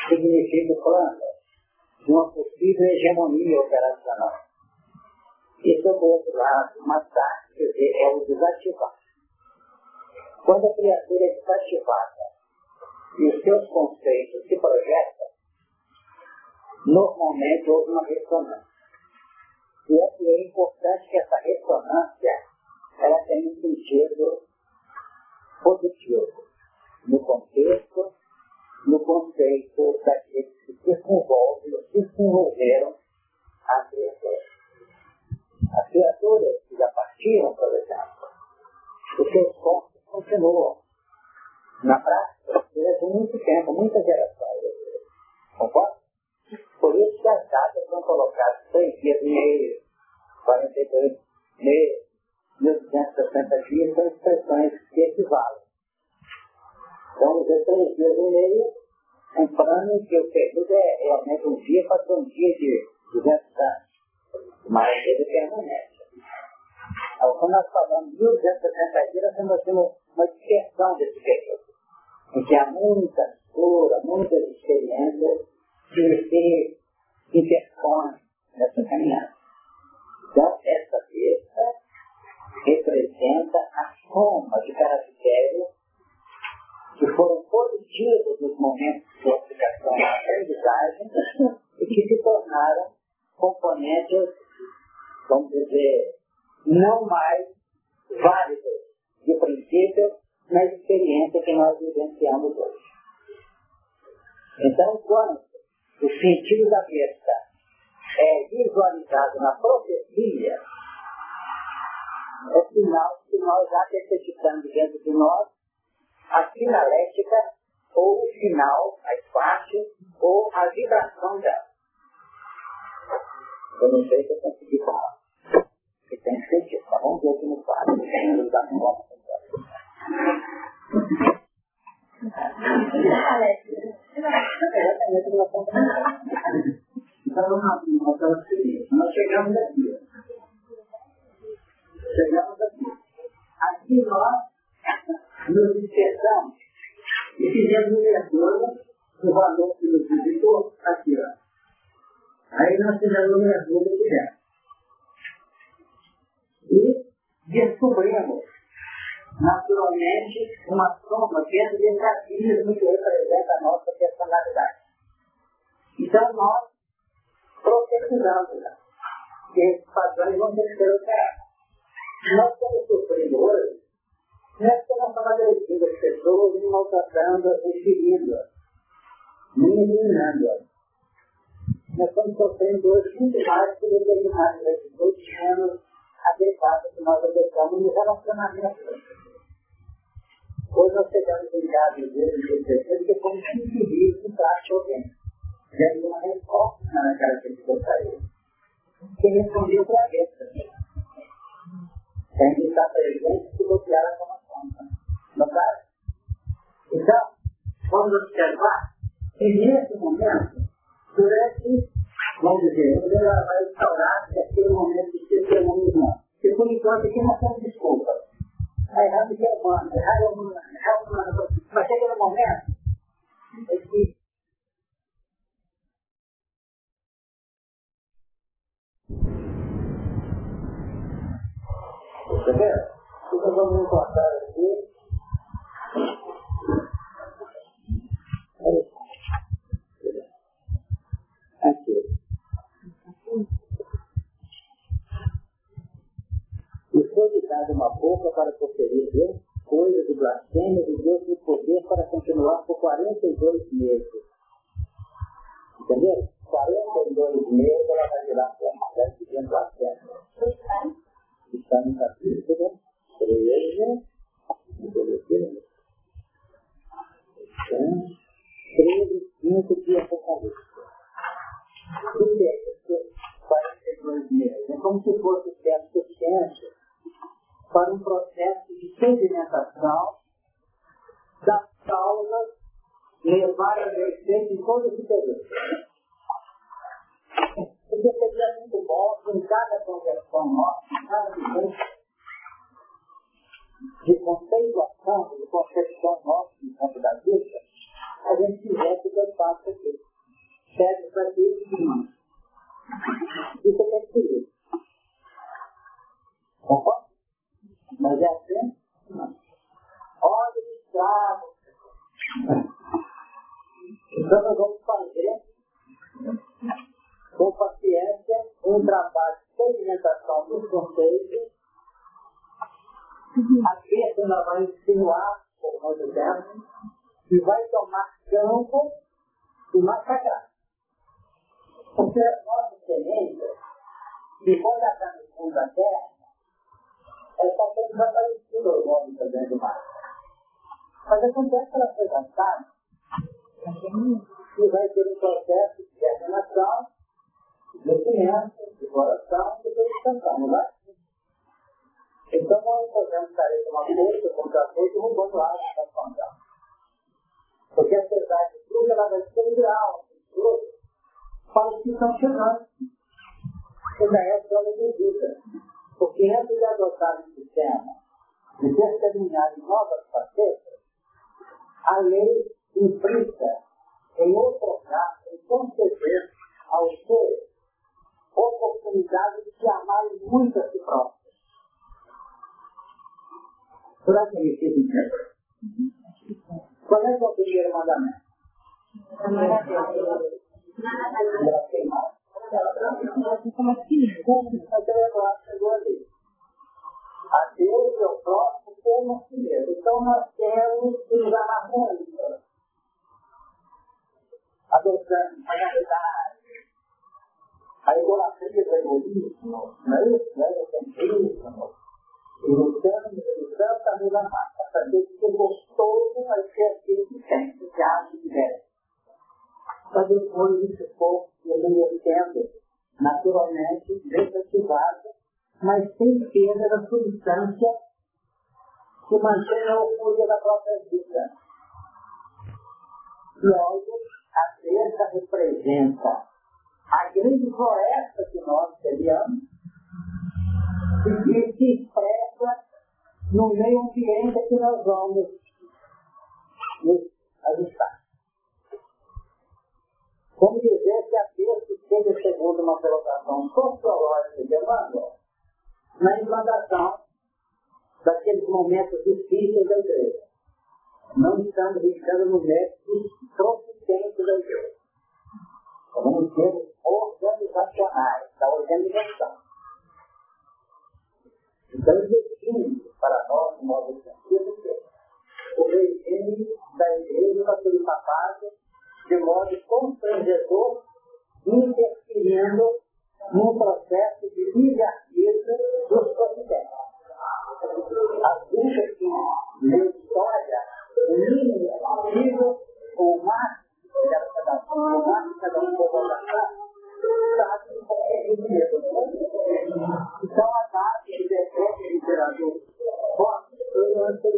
significa o plano de uma possível hegemonia operacional. E, do outro lado, matar, quer dizer, é o desativar. Quando a criatura é desativada e os seus conceitos se projetam, normalmente houve uma ressonância. E é, é importante que essa ressonância ela tenha um sentido positivo no contexto, no conceito daqueles que desenvolvem, se desenvolveram a criatura. As criaturas que já partiram, por exemplo, os seus corpos continuam na prática durante muito tempo, muitas gerações. Concorda? Por isso que as datas são colocadas 6 dias e meio, 42 meses, 1260 dias, são expressões que equivalem. Então, dizer 3 dias e meio, plano que o período é realmente um dia para ser um dia de 200 anos. Mas ele permanece. Então, quando nós falamos de 1260 dias, nós estamos tendo uma dispersão desse período em que há muita cura, muitas experiências que se interpõem nessa caminhada. Então, essa besta representa a soma de caracteres que foram positivos nos momentos de aplicação da aprendizagem e que se tornaram componentes, vamos dizer, não mais válidos de princípio na experiência que nós vivenciamos hoje. Então, quando o sentido da besta é visualizado na profecia, é sinal que nós já dentro de nós a sinalética ou o sinal, a parte ou a vibração dela. Eu não sei se eu consegui falar. Você tem dito, mas vamos ver aqui no quadro. Fizemos um mergulho do Eso fue la voz. Naturalmente uma soma dentro desse abismo que representa a nossa personalidade. Então nós profetizamos que esses padrões vão ter que ser alterados. Nós estamos sofrendo hoje, é que nós estamos agredindo as pessoas e maltratando e ferindo-as, eliminando-as. Nós estamos sofrendo hoje muito mais por determinadas atitudes menos adequadas que nós adotamos no relacionamento. Hoje nós pegamos em casa e vezes de que como se indivíduo que trate alguém. Dando uma resposta naquela que ele gostaria. Quem respondeu para vez também. Tem que estar presente e bloquear a formação. Notaram? Então, vamos observar que nesse momento, durante, vamos dizer, ela vai instaurar aquele momento de testemunho, que por enquanto aqui nós temos desculpas vai errado que é humano, errado é humano, errado é humano. Mas chega no momento em que Entendeu? Então vamos cortar E foi-lhe dada uma boca para proferir Deus, coisas de blasfêmia e Deus de poder para continuar por 42 meses. Entendeu? 42 meses envelhecendo naturalmente, desativado, mas sem perda da substância que mantém a orgulho da própria vida. Logo, a terça representa a grande floresta que nós criamos e que se expressa no meio ambiente que nós vamos nos ajustar. Vamos dizer que a terça esteja segundo uma colocação sociológica de Emmanuel na implantação daqueles momentos difíceis da igreja. Não estamos estando no método proficiente da igreja. Vamos em organizacionais, da organização. Então, investimos para nós, no modo sentido, o regime da igreja para ser capaz de modo constrangedor, interferindo no processo de livre-arbítrio dos processo. As bruxas que na história, o mínimo possível, o máximo que cada um, o máximo que cada um pode alcançar, sabe que isso mesmo. Então, a data de decreto de literatura forte foi o ano de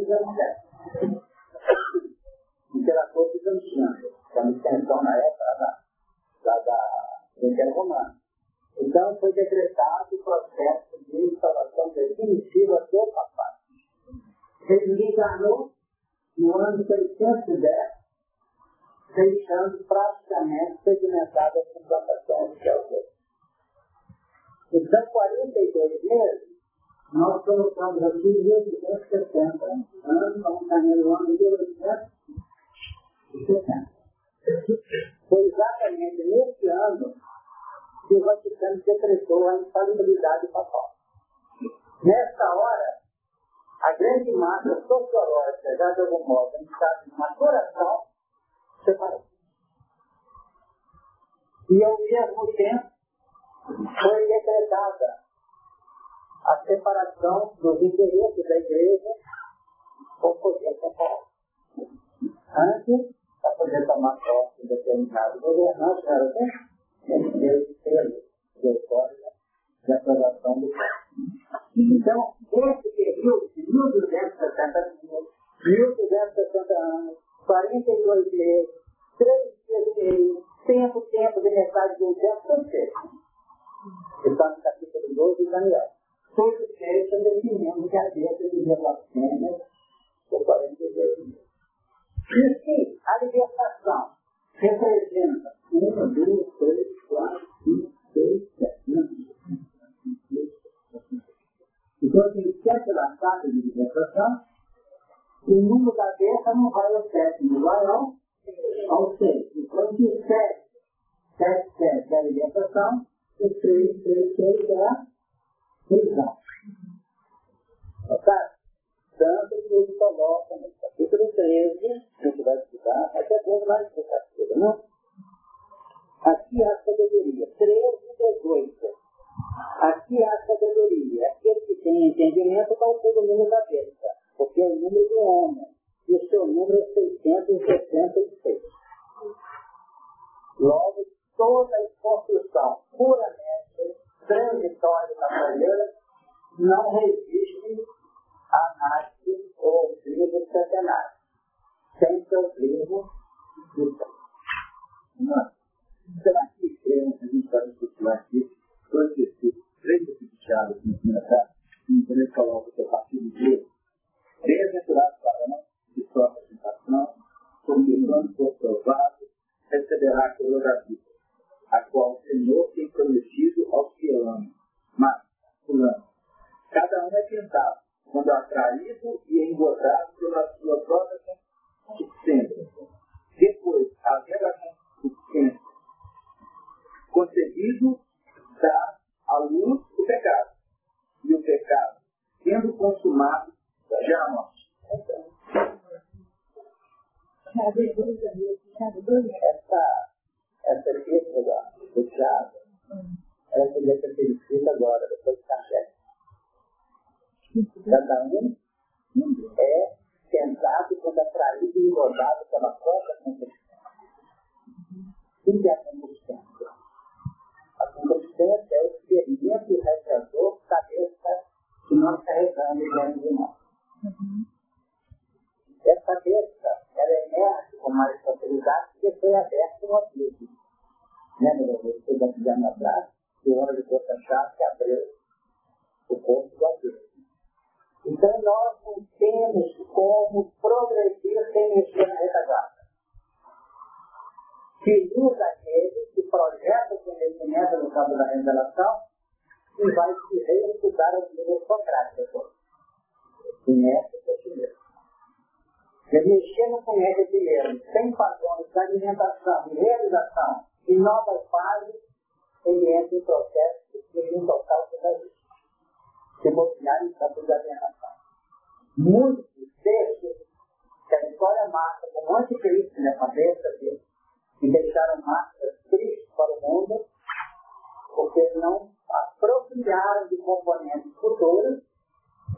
Literatura bizantina, que uma extensão na época da, da, da Império Romano. Então, foi decretado o processo de instalação definitiva do papai. Ele desencarnou no ano de 610, deixando praticamente segmentada a implantação do céu. Então, 42 meses, nós colocamos aqui 1870 anos, vamos caminhar no ano de 1870. Foi exatamente nesse ano que o Vaticano decretou a infalibilidade papal. Nessa hora, a grande massa sociológica, já de algum modo, estado de maturação, separou. E ao mesmo tempo, foi decretada a separação dos interesses da igreja com o poder papal. Antes, para poder tomar posse de determinado governante, era assim? esse selo de autória de aprovação do Então, esse período de 1260 1260 anos, 42 meses, 3 meses, tempo, tempo de metade do tempo, tudo feito. Está no capítulo 12 de Daniel. Todos feito definindo que a dentro de relações por 42 meses. E sim, a libertação. Representa uma, duas, três, quatro, cinco, seis, sete, Então, tem sete laçadas de libertação, o número da besta não vai ao sétimo, vai ao Ou seja, depois de sete, sete, sete da alimentação, e três, três, três da prisão. Ok? Tanto que ele coloca no capítulo 13, a gente vai estudar, até Deus vai explicar tudo, não? Aqui há sabedoria. 13 e 18. Aqui há sabedoria. Aquele que tem entendimento vai ter o número da besta, porque é o número do homem. E o seu número é 666. Logo, toda a construção puramente transitória da mulher não resiste à análise ou ao livro centenário, sem seu livro Será que a gente vai discutir aqui dois versículos, três versículos aqui no primeiro caso, quando ele coloca que a partir do dia, bem-aventurado varão de sua apresentação, porque quando for provado, receberá a coroa da vida, a qual o Senhor tem prometido aos que amam. Mas, fulano, cada um é tentado, quando atraído e engordado pela sua própria concupiscência. Depois, haver a concupiscência concebido dá à luz o pecado. E o pecado, sendo consumado, já a morte. Essa, essa letra do Tiago, ela seria escrita agora, depois de café. Cada um é tentado quando atraído e rodado pela própria consciência. O que é a consciência? A consciência é o experimento da besta que nós carregamos dentro de nós. Essa besta, ela emerge com mais facilidade porque foi aberta no abismo. Lembra da você da anos atrás, que o de força chave que abriu o corpo do abismo. Então nós não temos como progredir sem mexer na retaguarda. Feliz aquele que projeta o conhecimento no campo da revelação e vai se reestudar as línguas socráticas. Conhece o si mesmo. Ele mexer no conhece a si mesmo, sem padrões de alimentação e realização e novas fases, ele entra em processo de um total de se bobear campo da alienação. Muitos textos que a história marca como anticristo na cabeça dele, e deixaram marcas tristes para o mundo, porque não apropriaram de componentes futuros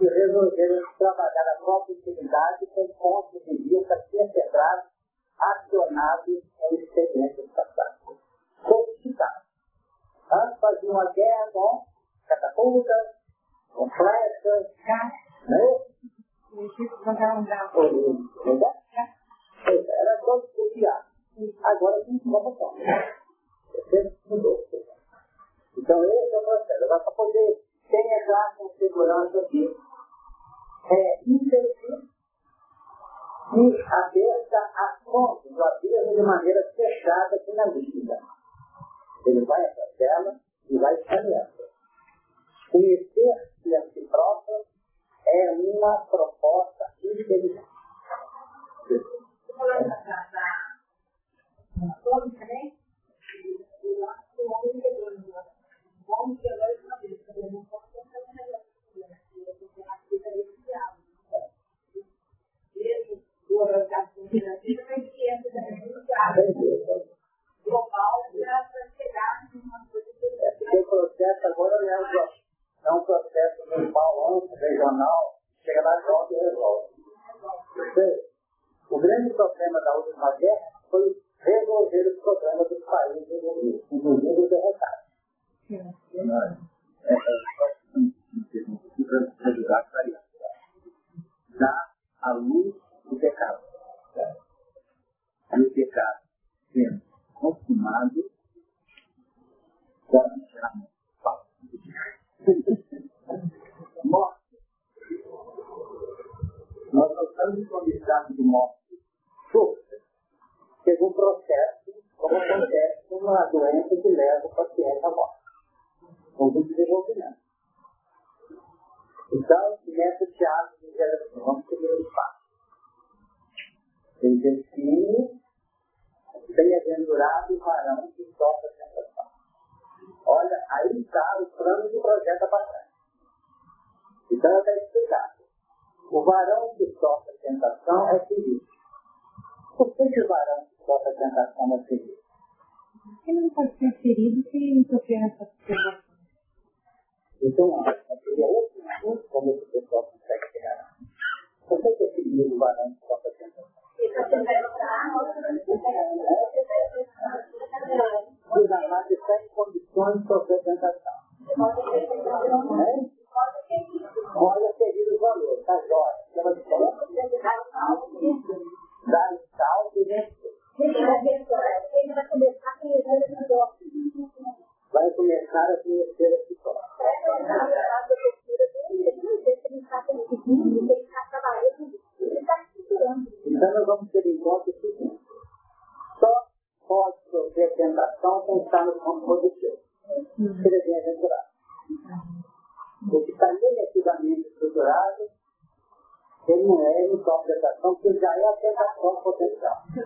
e resolveram trabalhar a própria utilidade com pontos de vista perpetrados, acionados em experiências passadas. Sofisticados. Antes faziam uma guerra com catapultas, com flechas, né? Era todo copiado. Agora a gente vai botar. mudou. Então esse é o processo. Agora para poder penetrar com segurança aqui, é intervir e aberta a fonte do abismo de maneira fechada aqui na vida. Ele vai essa tela e vai caminhando. Conhecer-se a si próprio é uma proposta inteligente. O processo agora não é um, é um processo normal, amplo, regional, chega lá, joga e resolve. O grande problema da última guerra foi resolver os problemas dos países envolvidos, inclusive os derrotados. Para ajudar a clarear. Dá a luz do pecado. E o pecado sendo consumado, pode chamar morte. Nós não estamos em condição de morte súbita. Teve um processo, como acontece com uma doença que leva o paciente à morte, com o desenvolvimento. Então, nessa teatro de geração, vamos seguir o espaço. Ele define, bem-aventurado o varão que sofre os planos e projeta para trás. Então está explicado. O varão que sofre tentação é feliz. Por que, que o varão que sofre tentação é feliz? Ele não pode ser ferido se ele não sofrer essa tentação. Então, seria outro assunto como esse pessoal consegue chegar. Por que, que é feliz o varão que sofre tentação? Os amados têm condições de sofrer tentação. É? Olha, querido valor, tá jóia. Ela dá um salto e vencer. Vai começar a conhecer a si próprio. Então nós vamos ter em conta o seguinte. Só pode sofrer tentação quem está no campo positivo. Se ele é bem-aventurado. O que está negativamente estruturado, ele não é, ele sofre tentação, porque já é a tentação potencial.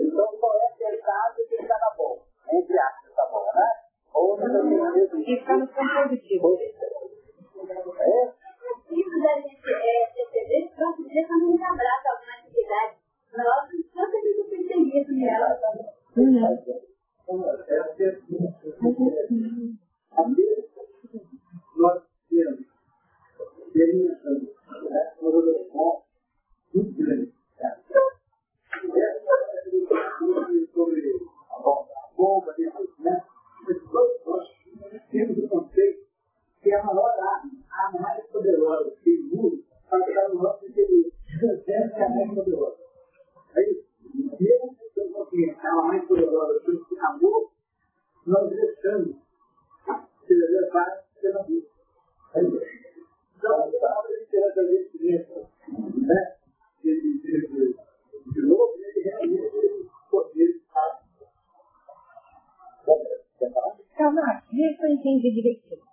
então só é tentado que está na boa. Entre aspas, tá bom, né? Ou no sentido E está no campo positivo. É? Isso da gente é perceber que nosso dia quando a gente abraça alguma atividade. Nós não temos que perceber isso nela. nós temos experimentando uma evolução muito grande. Sobre a bomba, né? Todos nós temos o conceito que é a maior arma, a mais poderosa que o mundo para chegar no nosso interior. Essa é a mais poderosa. É isso. Mesmo que eu tenha a mais poderosa que o amor, nós deixamos se levar pela vida. É isso. Então, a palavra de ter essa experiência, né? De, novo, ele realmente esse poder falar? Calma, deixa que eu entendi direitinho.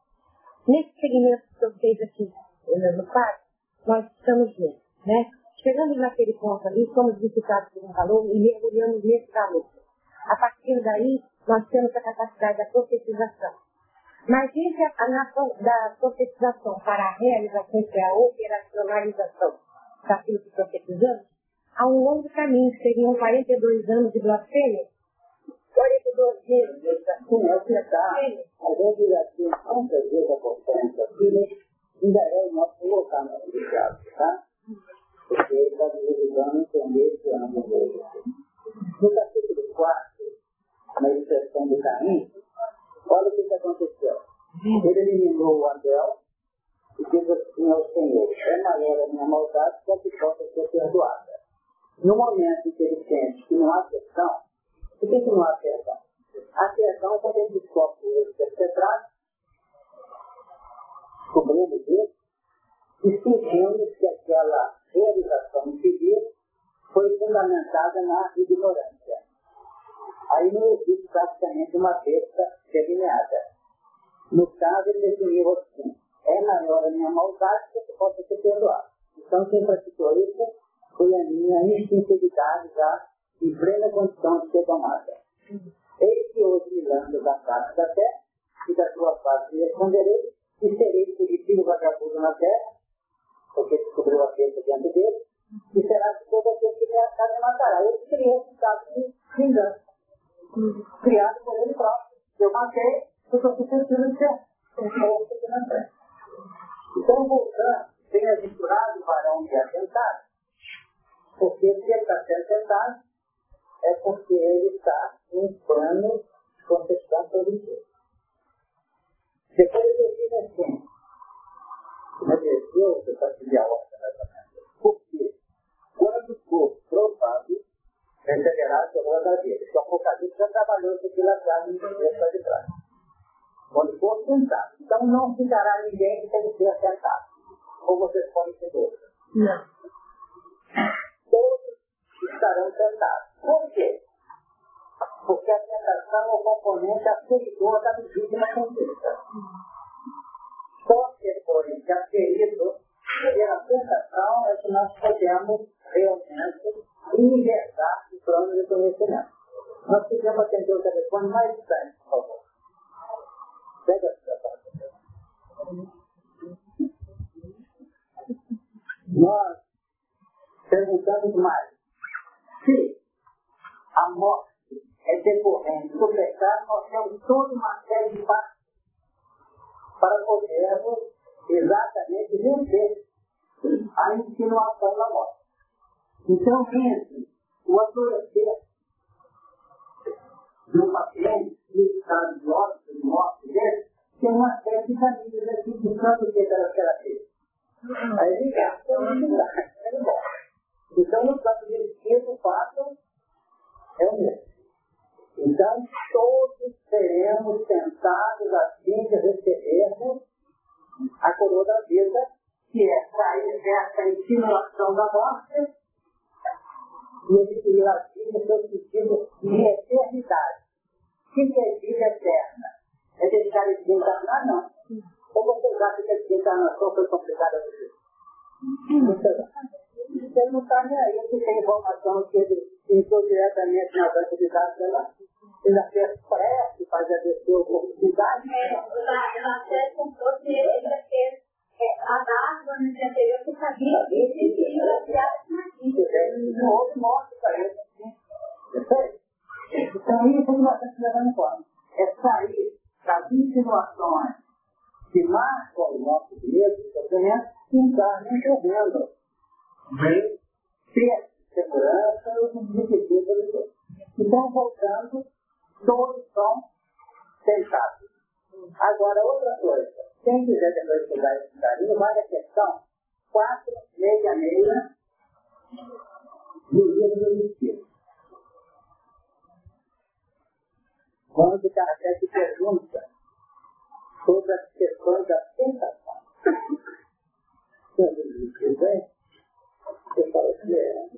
Nesse segmento que eu fez aqui no quarto, nós estamos juntos, né? Chegamos naquele ponto ali, somos visitados por um valor e mergulhamos nesse valor. A partir daí, nós temos a capacidade da profetização. Mas entre a, a nação da profetização para a realização, que é a operacionalização daquilo que profetizamos, há um longo caminho, que seriam 42 anos de blasfêmia. 42 meses Sim, é o que está. A gente já tem tantas vezes a constância aqui, ainda é o nosso local no teatro, tá? Porque ele está dividindo entender é uma coisa. No capítulo 4, na expressão do caminho, olha o que, que aconteceu. Ele eliminou o Abel e disse assim ao Senhor, é maior a minha maldade que a que possa ser perdoada. No momento em que ele sente que não há perdão, por que, que não há perdão? A perdão, quando ele descobre o erro perpetrado, descobrindo isso, e sentimos que aquela realização infeliz foi fundamentada na ignorância. Aí não existe praticamente uma besta delineada. No caso, ele definiu assim, é maior a minha maldade que possa ser perdoado. Então, quem praticou isso foi a minha instintividade já em plena condição de ser tomada. Eis que hoje me da face da terra, e da sua face responderei, e serei fugitivo vagabundo na terra, porque descobriu a besta dentro dele, e será que todo aquele que me achar me matará. Criou um estado de vingança, criado por ele próprio. Eu matei, porque eu fui sentindo de ser. Então, voltando, bem-aventurado o varão que é tentado, porque se ele está sendo tentado, é porque ele está em plano de concepção positivo. Depois ele diz assim, mas você está ou menos. Porque quando for provado, receberá a obra dele. O Apocalipse já trabalhou isso aqui lá atrás, no começo de trás. Quando for tentado. Então não ficará ninguém que tem que ser tentado. Ou vocês podem ser outros. Não. Todos estarão tentados. Por quê? Porque a tentação é o componente aferidor da legítima conquista. Só depois de aferido pela tentação é que nós podemos realmente inversar o plano de conhecimento. Nós podemos atender o telefone mais distante, por favor. Pega Nós perguntamos mais. Se a morte é decorrente do pecado, nós temos toda uma série de passos para podermos exatamente vencer a insinuação da morte. Então, vence o adoecer do paciente no estado de óbito, de morte dele, tem uma série de famílias aqui buscando o que era terapia. Aí ele gasta ele morre. Então, no caso de medicina, o é mesmo. Então, todos seremos tentados assim de recebermos a coroa da vida, que é sair dessa insinuação da morte e latim no seu sentido de eternidade. O que é vida eterna? É deixar de desencarnar? Não. Ou vocês acham que a desencarnação foi complicada ver? Você não está nem aí, se tem informação que ele entrou diretamente na banca de dados dela, ele já fez prece para já descer o corpo de idade. É, ela até comprou que ele fez a data no dia anterior que sabia que ele ia criar essa No outro modo, parece. Então, isso que nós estamos levando em conta. É sair das insinuações que marcam o nosso de sofrimento e entrar entendendo de ter segurança do Deus. Então, voltando, todos são tentados. Agora, outra coisa. Quem quiser depois estudar esse carinho, vai a questão 466 do livro do Espírito. Quando Kardec pergunta sobre as questões da tentação. Você fala que é.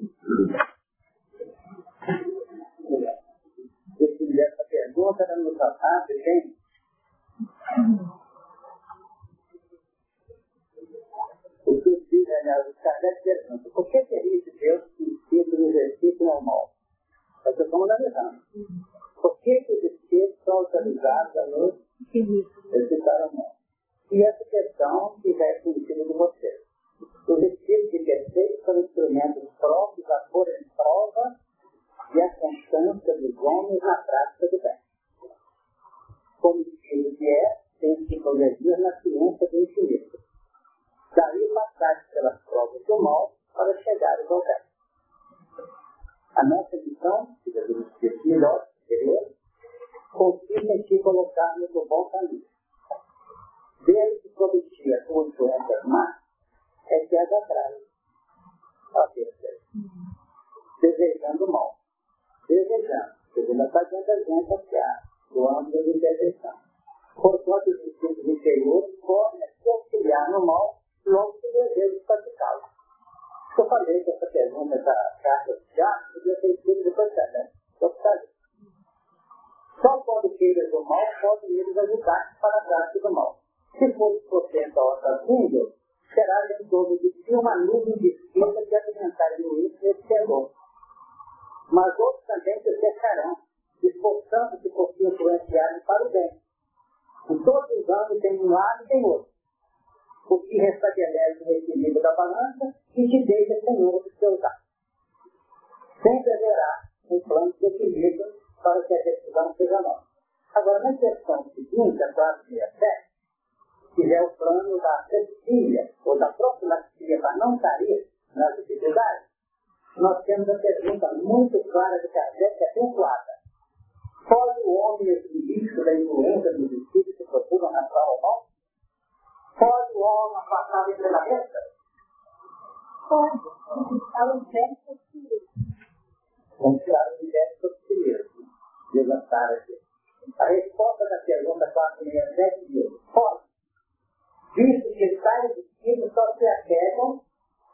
Esse, essa pergunta era no tratado, gente. O que diz, né, o Kardec pergunta, por que teria de Deus que espírito no exercício normal? É que estamos analisando. Por que, que os espíritos são autorizados a nos exercitar mão? E essa questão que vai sentido de vocês. Os espíritos de perfeito são instrumentos próprios a pôr em prova e a constância dos homens na prática do bem. Como espírito que é, tem que progredir na ciência do infinito. Daí passar pelas provas do mal para chegar ao bem. A nossa missão, que devemos ser melhor, superior, consiste em se colocar no bom caminho. Desde que prometia com influências más, é que as atrai. A terceira. Desejando mal. Desejando. Porque não está dentro da gente achar do âmbito de intervenção. Portanto, os instintos inferiores podem se auxiliar no mal logo que desejo praticá-lo. Eu falei que essa pergunta da carta já podia ter sido depois da né? Só quando queiras do mal, pode eles ajudar para a prática do mal. Se for porcento a outra símbolo, será em torno de si uma nuvem de esquerda que alimentará no íntimo esse perdão. Mas outros também se cercarão, esforçando-se por se influenciarem para o bem. Em todos os anos tem um lado e tem outro. O que restabelece o equilíbrio da balança e te deixa senhor dos seu atos. Sempre haverá um plano de equilíbrio para que a decisão seja nossa. Agora, na questão seguinte, a 4 e a 7, fizer é o plano da cestilha ou da profilaxia para não cair nas dificuldades, nós temos a pergunta muito clara de Kardec, que é pontuada. Pode o homem adquirir da influência dos espíritos que procuram na sua alma? Pode o homem afastar pela reta? Pode, o invés do Vamos tirar o universo do primeiro. Levantar aqui. A resposta da pergunta 467 mil. É, né, Pode. Visto que tais espíritos só se apegam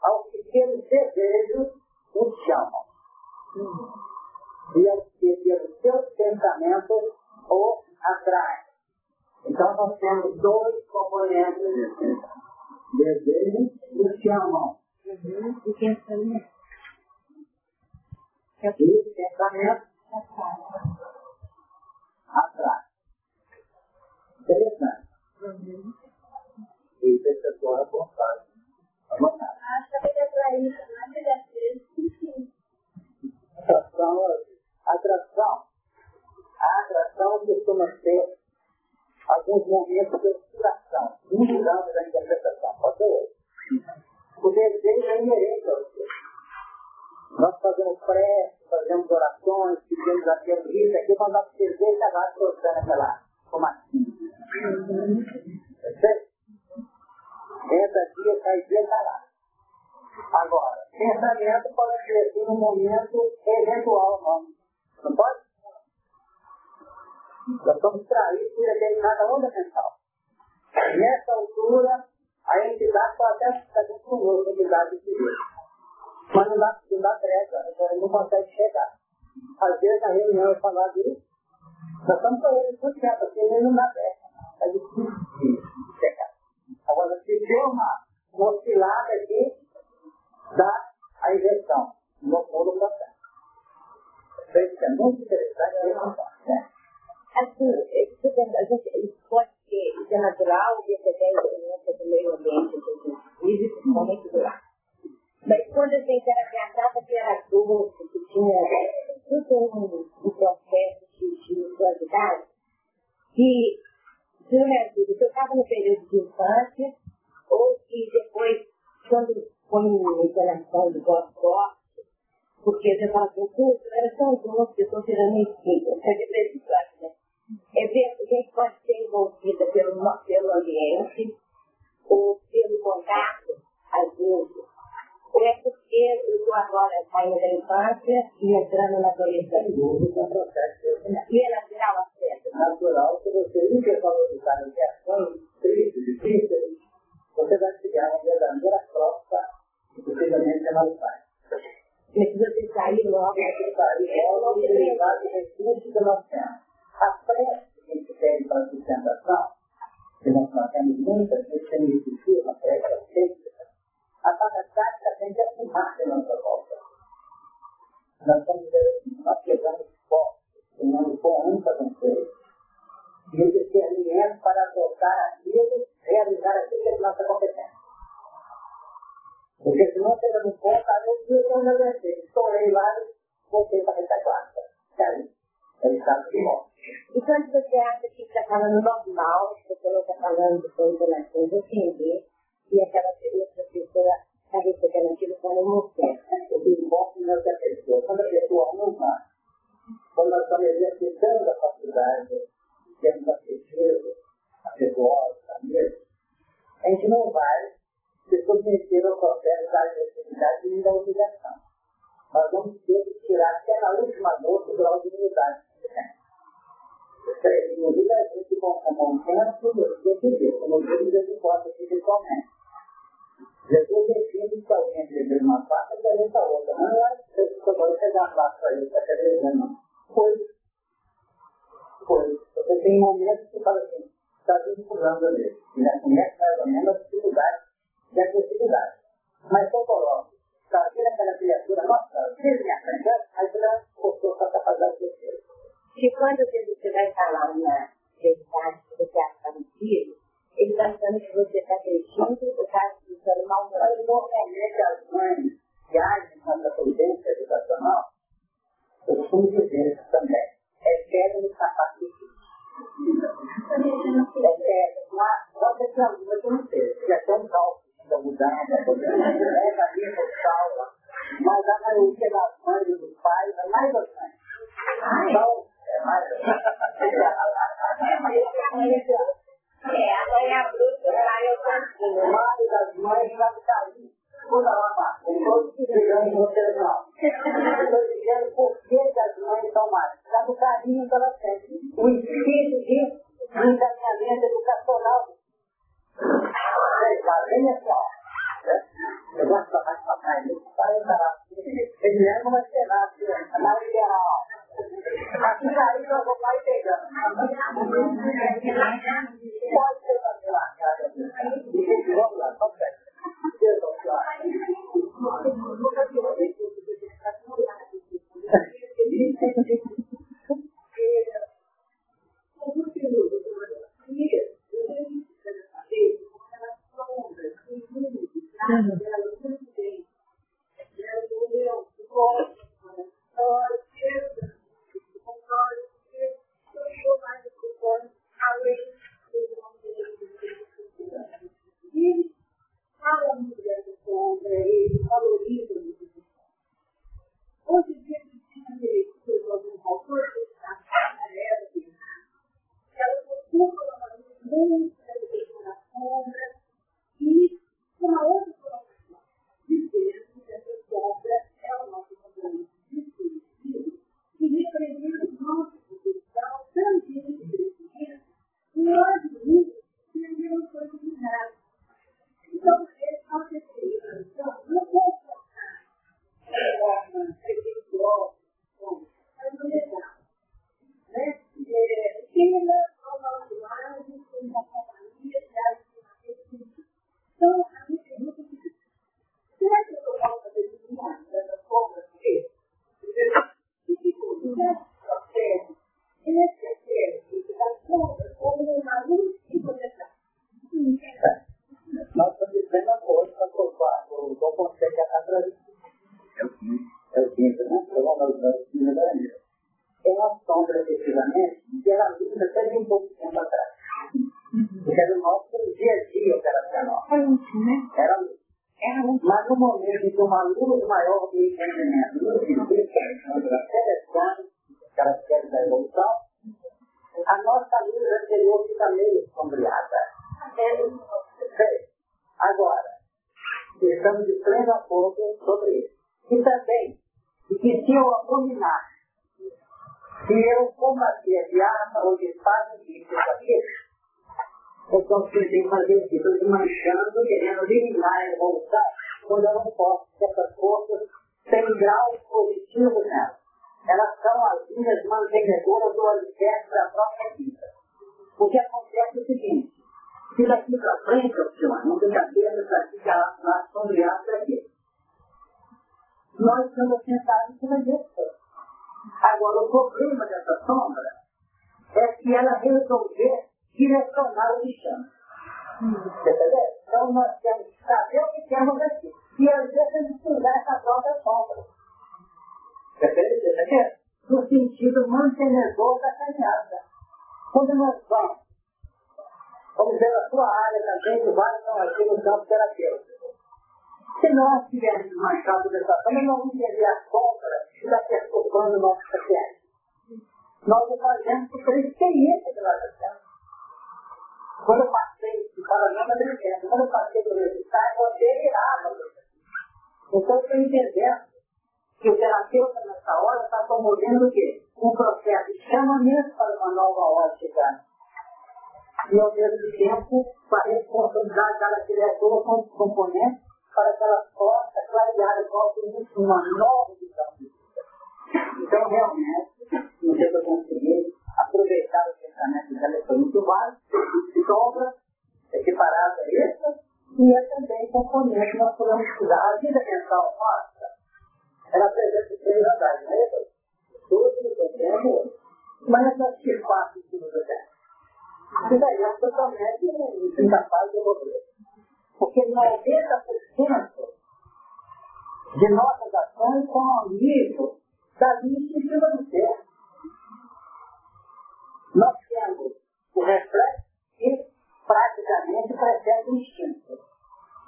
aos pequenos desejos os chamam. E aos que pelos seus pensamentos o atraem. Então nós temos dois componentes Desejo e chamam. Uhum. E pensamento. E pensamento Atrás. Interessante. E. Vamos lá. Acho que é para isso, mas é Atração, atração. A atração costuma ser alguns momentos de inspiração, mudando da interpretação. Pode ser O desejo é inerente ao. Nós fazemos preces, fazemos orações, pedimos a Deus isso aqui, quando nós desejo acabar trocando aquela fumacinha. Percebe? Entra dia, sai dia, tá lá. Agora, pensamento pode crescer num momento eventual, não. Não pode? Nós somos traídos por determinada onda mental. Nessa altura, a entidade pode até ficar junto conosco, a entidade de Deus. Mas não dá, não dá treva, ele não consegue chegar. Às vezes a reunião é falar disso. Nós estamos tudo certo, porque ele não dá treva. É difícil chegar. Agora, se tiver uma, oscilada aqui, dá a injeção no pulo processo. Isso é muito interessante, é né? Assim, a gente pode ser, isso é natural, e ideia de experiência do meio ambiente a gente vive, principalmente do lar. Mas quando a gente era casada, que era adulto, que tinha tudo um, um processo de, de que, se não é tudo, que eu estava no período de infância, ou que depois, quando foi uma interação de gosto porque eu falo assim, puxa, era tão que eu estou tirando isso, é de vez em quando, né? É ver, a gente pode ser envolvida pelo, pelo ambiente, ou pelo contato, às vezes. Ou é porque eu estou agora saindo da infância e entrando na adolescência. É um processo E é natural a festa. natural que você nunca valorizar as reações tristes, difíceis, você vai criar uma verdadeira troca e possivelmente ela vai. Precisa de sair logo. É o utilizar de recursos que nós temos. A prece que a gente tem para a sustentação, que nós temos muitas que discutir na prece feita, a parte tática tem que afirmar a nossa volta. Nós estamos nós pegamos forte, tomando com um para vencer, e o discernimento para adotar aquilo, realizar aquilo que é nossa competência. Porque se não teremos conta, eu estou na vencer, estourei lá e voltei para a retaguarda. Caiu. Ele está de morte. E quando você acha que está falando normal, que você não está falando de coisa nas coisas, entender, e aquela pessoa está recebendo aquilo como emoção. O que importa não é a pessoa. Quando a pessoa ama, quando nós estamos exercitando a faculdade, temos a certeza, a pessoa, a gente não vai se submeter ao processo da agressividade e da obrigação. Nós vamos ter que tirar até na última nota o grau de unidade que tem. Inclusive, a gente, com o bom tempo, decidir, como eu disse, de importa espiritualmente. Jesus define que alguém perdeu uma faca e a outra não é que agora você dá uma faca para ele, para querer não. Foi. Foi. Você tem momentos que fala assim, está vinculando ali. Já conhece mais ou menos a dificuldade e a agressividade. Mas quando coloca, está vendo aquela criatura, nossa, fez minha frente, aí você já postou sua capacidade de ser. Que quando você vai falar uma verdade que você acha mentira, ele está achando que você está acreditando, ou está usando mal no Brasil. Ela sombra, efetivamente, e ela luta até de um pouco tempo atrás. Porque era o nosso dia a dia operacional. Era luta. Mas no momento que né? é uma luz maior do entendimento do seleção, caracteres da evolução, a nossa luz anterior fica meio sombreada. É Agora, estamos de pleno acordo sobre isso. E também, e que se eu abominar, se eu combater a diata ou de espaço de sexta-feira, então tem fazer isso, estou desmanchando, querendo eliminar e voltar, quando eu não posso, essas forças têm graus positivos nelas. Elas são as minhas mantenedoras do alicerce da própria vida. O que acontece é o seguinte, se daqui para frente, não tem cabeça, daqui para lá, sombreado, para quê? nós estamos sentados em cima. Agora, o problema dessa sombra é que ela resolver direcionar o lixão. Entendeu? Então, nós temos que saber o que temos aqui. E às vezes temos que usar essa própria sombra. Entendeu? No sentido mantenedor da caminhada. Quando nós vamos, vamos ver a sua área também, que vários estão aqui no campo terapêutico. Se nós tivermos uma chave dessa forma, nós vamos entender a sombra que está perturbando o nosso paciente. Nós o fazemos por experiência que nós temos. Quando eu passei, ficava não adolescente, quando eu passei pelo resultado, eu delirava. Então eu estou entendendo que o terapeuta nessa hora está promovendo o quê? Um processo de chamamento para uma nova ótica e ao mesmo tempo com a responsabilidade de cada diretor os componente para que ela possa clarear o nosso início uma nova visão de vida. Então, realmente, não sei se eu consegui aproveitar o pensamento de foi muito válido, sobra, é separada essa, e é também componente que nós podemos estudar a vida é mental nossa. Ela apresenta três andares, né? Todos os contemplam, mas essas quatro que nos. E daí, ela totalmente incapaz de evoluir. Porque 90% é de nossas ações são nível da lista do ser, Nós temos o reflexo que praticamente precede o instinto.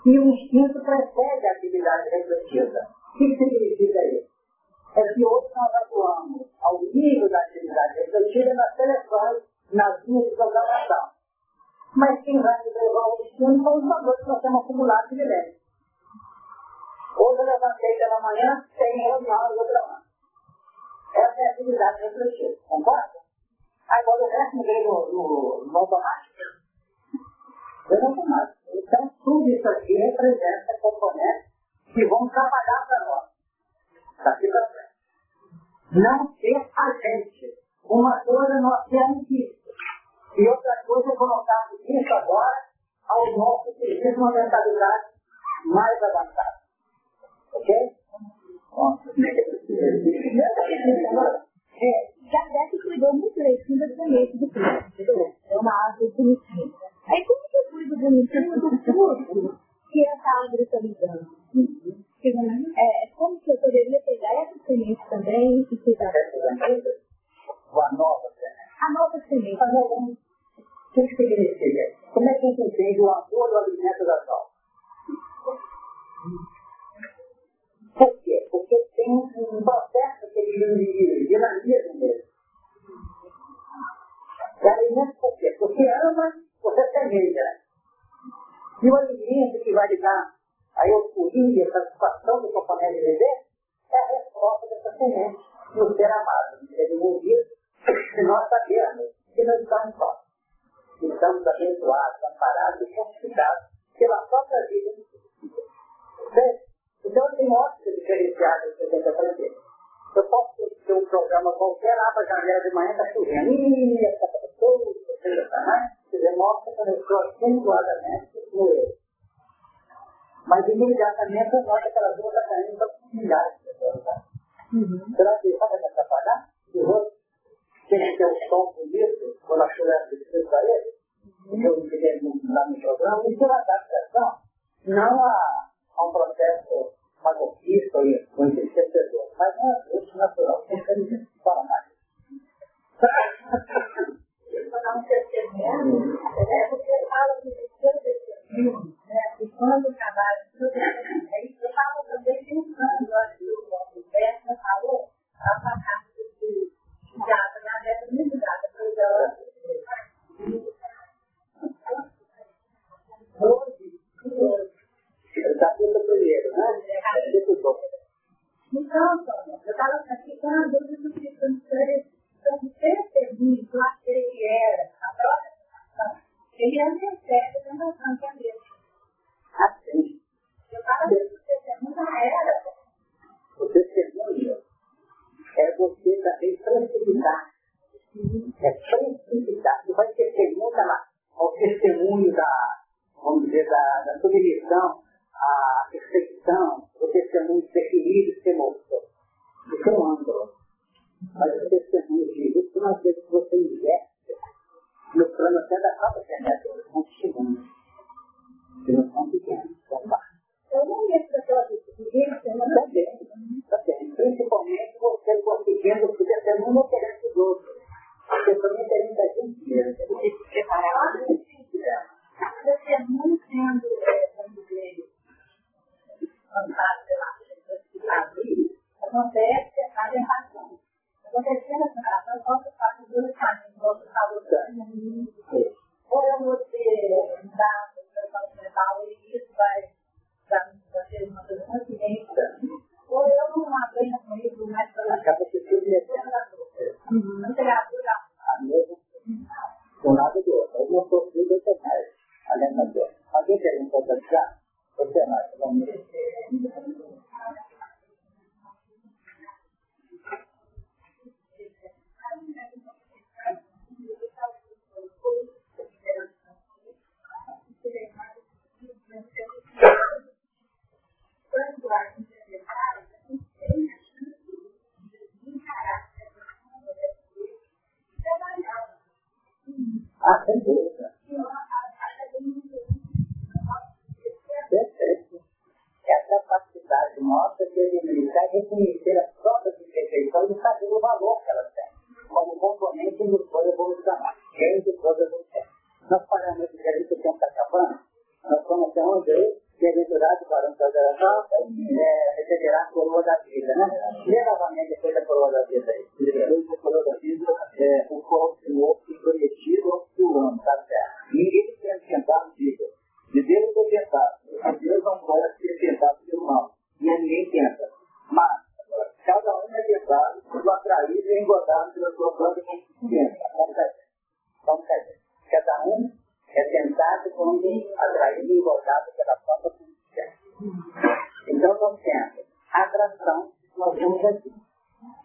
E o instinto precede a atividade refletida. O que significa isso? É que hoje nós atuamos ao nível da atividade refletida nas televisões, nas músicas da nação. Mas quem vai levar o destino são os valores que nós temos acumulados de leve. Hoje eu levantei pela manhã, tem reunião e vou trabalhar. Essa é a atividade refletida, concorda? Agora o resto veio no, no, no automático. Eu não tenho mais. Então tudo isso aqui representa componentes que vão trabalhar para nós. Tá Daqui para frente. Não ser gente Uma coisa é nós temos que e outra coisa, eu vou notar isso agora ao nosso serviço, uma mentalidade mais adaptada. Ok? É, Kardec cuidou muito direitinho do planeta do Cristo. É uma árvore bonitinha. Aí como que eu cuido bonitinho do fruto que é essa árvore está me dando? É? é, como que eu poderia pegar essa semente também e cuidar? A nova semente. A nova semente. O que significa? Como é que a gente entende o amor do alimento da almas? Por quê? Porque tem um processo que ele dinamiza mesmo. O alimento por quê? Porque ama, você semeia. E o alimento que vai lhe dar a euforia, a satisfação do componente viver, é a resposta dessa semente no ser amado, no ser envolvido, que nós sabemos que não estamos só. Estamos abençoados, amparados e fortificados pela própria vida. Então, tem ótica diferenciada que eu tenho que Eu posso ter um programa qualquer, abra a janela de manhã, está chovendo. Ih, essa pessoa, você está mais. Quer dizer, mostra que eu estou acentuadamente com ele. Mas imediatamente eu noto aquela duas está caindo para milhares de pessoas. Será que sabe me atrapalhar? E o outro, tem que ter um som bonito, quando a chuva é de para ele, eu me fiquei lá no programa, isso é uma adaptação, não a, a um processo masoquista ou enriquecedor, mas é um ajuste natural, tem que para mais. Eu vou dar um testemunho, é porque fala que o seu testemunho né? E quando trabalho, eu estava também pensando, acho que o Beto falou, a parte de gata, Então, eu estava praticando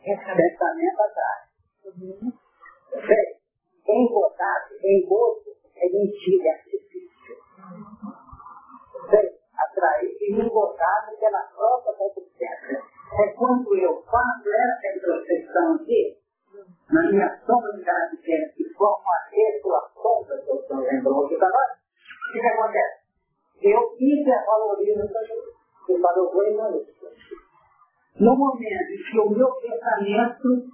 Pensamento atrás. Bem, engodado, engodo, é mentira, é artifício. tratamento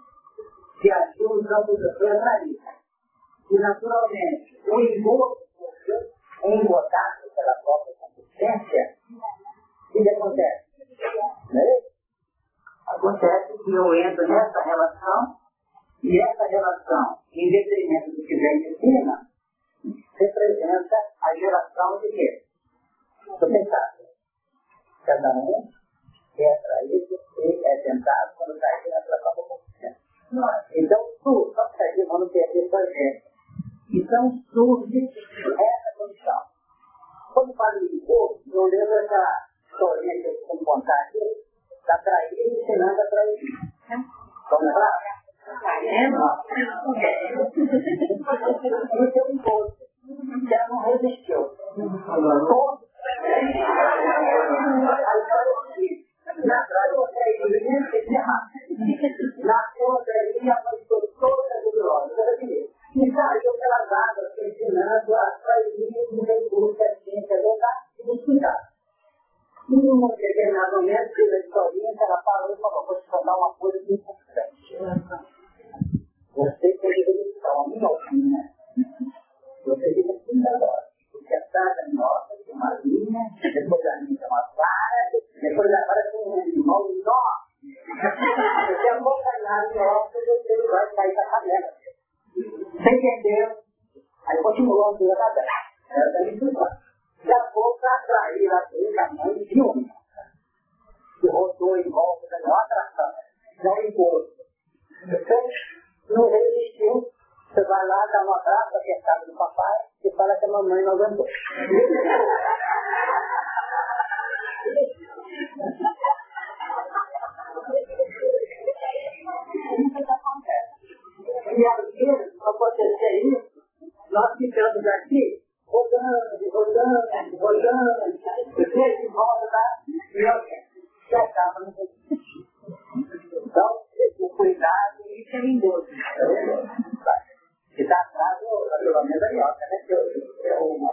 atrás e isso é lindoso. que se está atrás, naturalmente é minhoca, né? Que é uma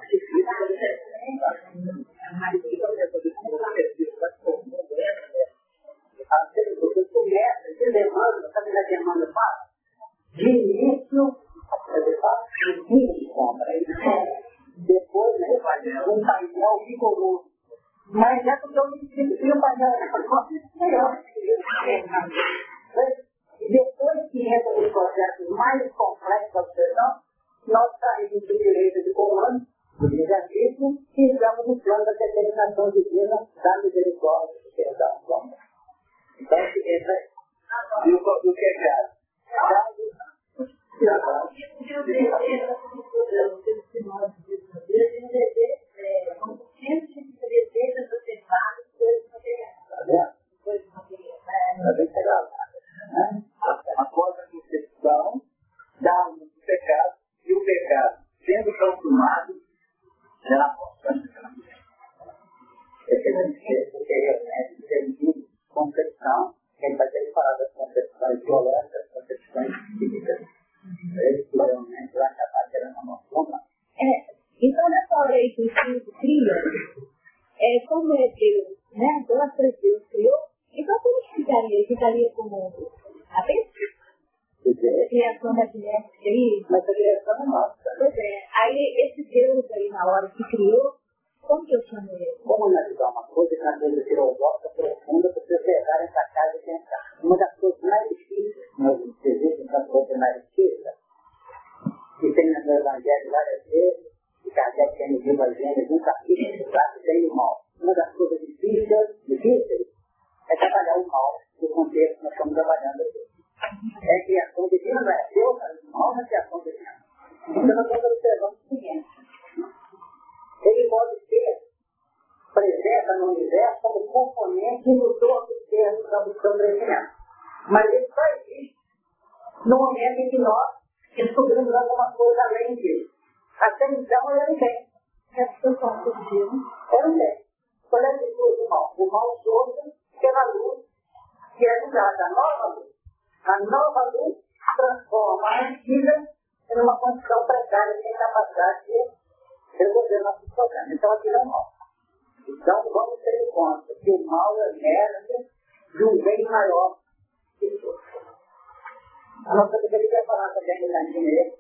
A nossa deveria quer falar também na dinheiro.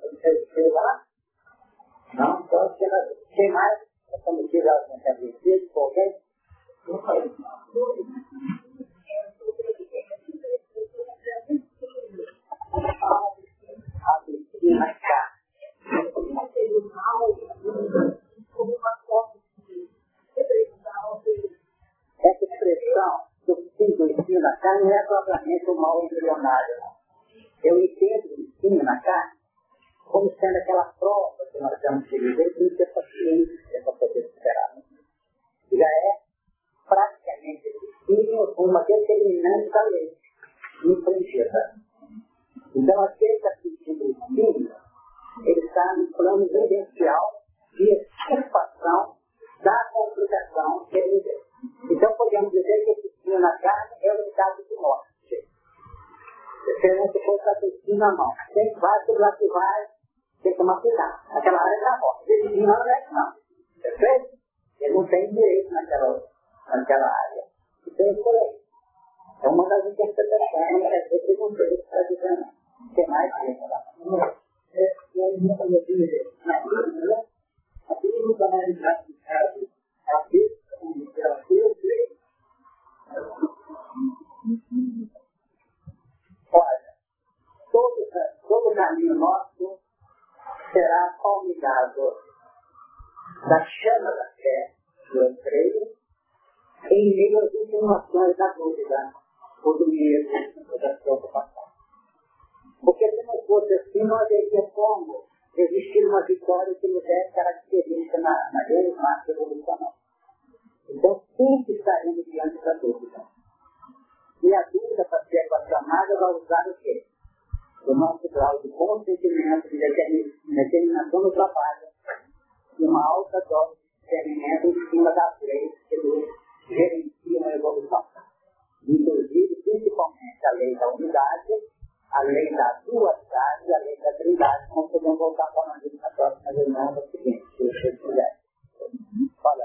Você lá? Não? Então, quem mais? Na cabeça, qualquer. Não foi. A medicina cá. Essa expressão do que na carne não é propriamente o mal embrionário. Eu entendo o ensino na carne como sendo aquela prova que nós temos que viver sem ter paciência para poder superar. Já é praticamente possível uma determinante da lei infringida. Então, aquele que assistiu o ensino, ele está no plano vivencial de extirpação da complicação que ele viveu. Então, podemos dizer que esse ensino na carne é o estado de morte. Se não se fosse assistir na mão, quem vai, tudo lá que vai, tem que tomar cuidado. Aquela área da morte. Esse ensino não é não. Perfeito? Ele não tem direito naquela, naquela área. Então, isso é É uma das interpretações, é esse não tem que estar dizendo. Tem mais que falar. Aqui não está mais classificado. Aqui, ela fez Olha, todo, todo caminho nosso será convidado da chama da fé, do creio, em meio às insinuações da dúvida, ou do medo, ou da preocupação. Porque se não fosse assim, não haveria como existir uma vitória que nos desse característica na, na grande massa evolucional. Então, sempre estaremos diante da dúvida. E a dúvida para ser aclamada vai usar o quê? O nosso grau de consentimento de determinação do trabalho. E uma alta dose de discernimento em cima das leis que nos gerenciam a evolução. Inclusive, principalmente a lei da unidade, a lei da dualidade, a lei da trindade, como podemos voltar falando na próxima reunião no seguinte, se vocês quiserem. fala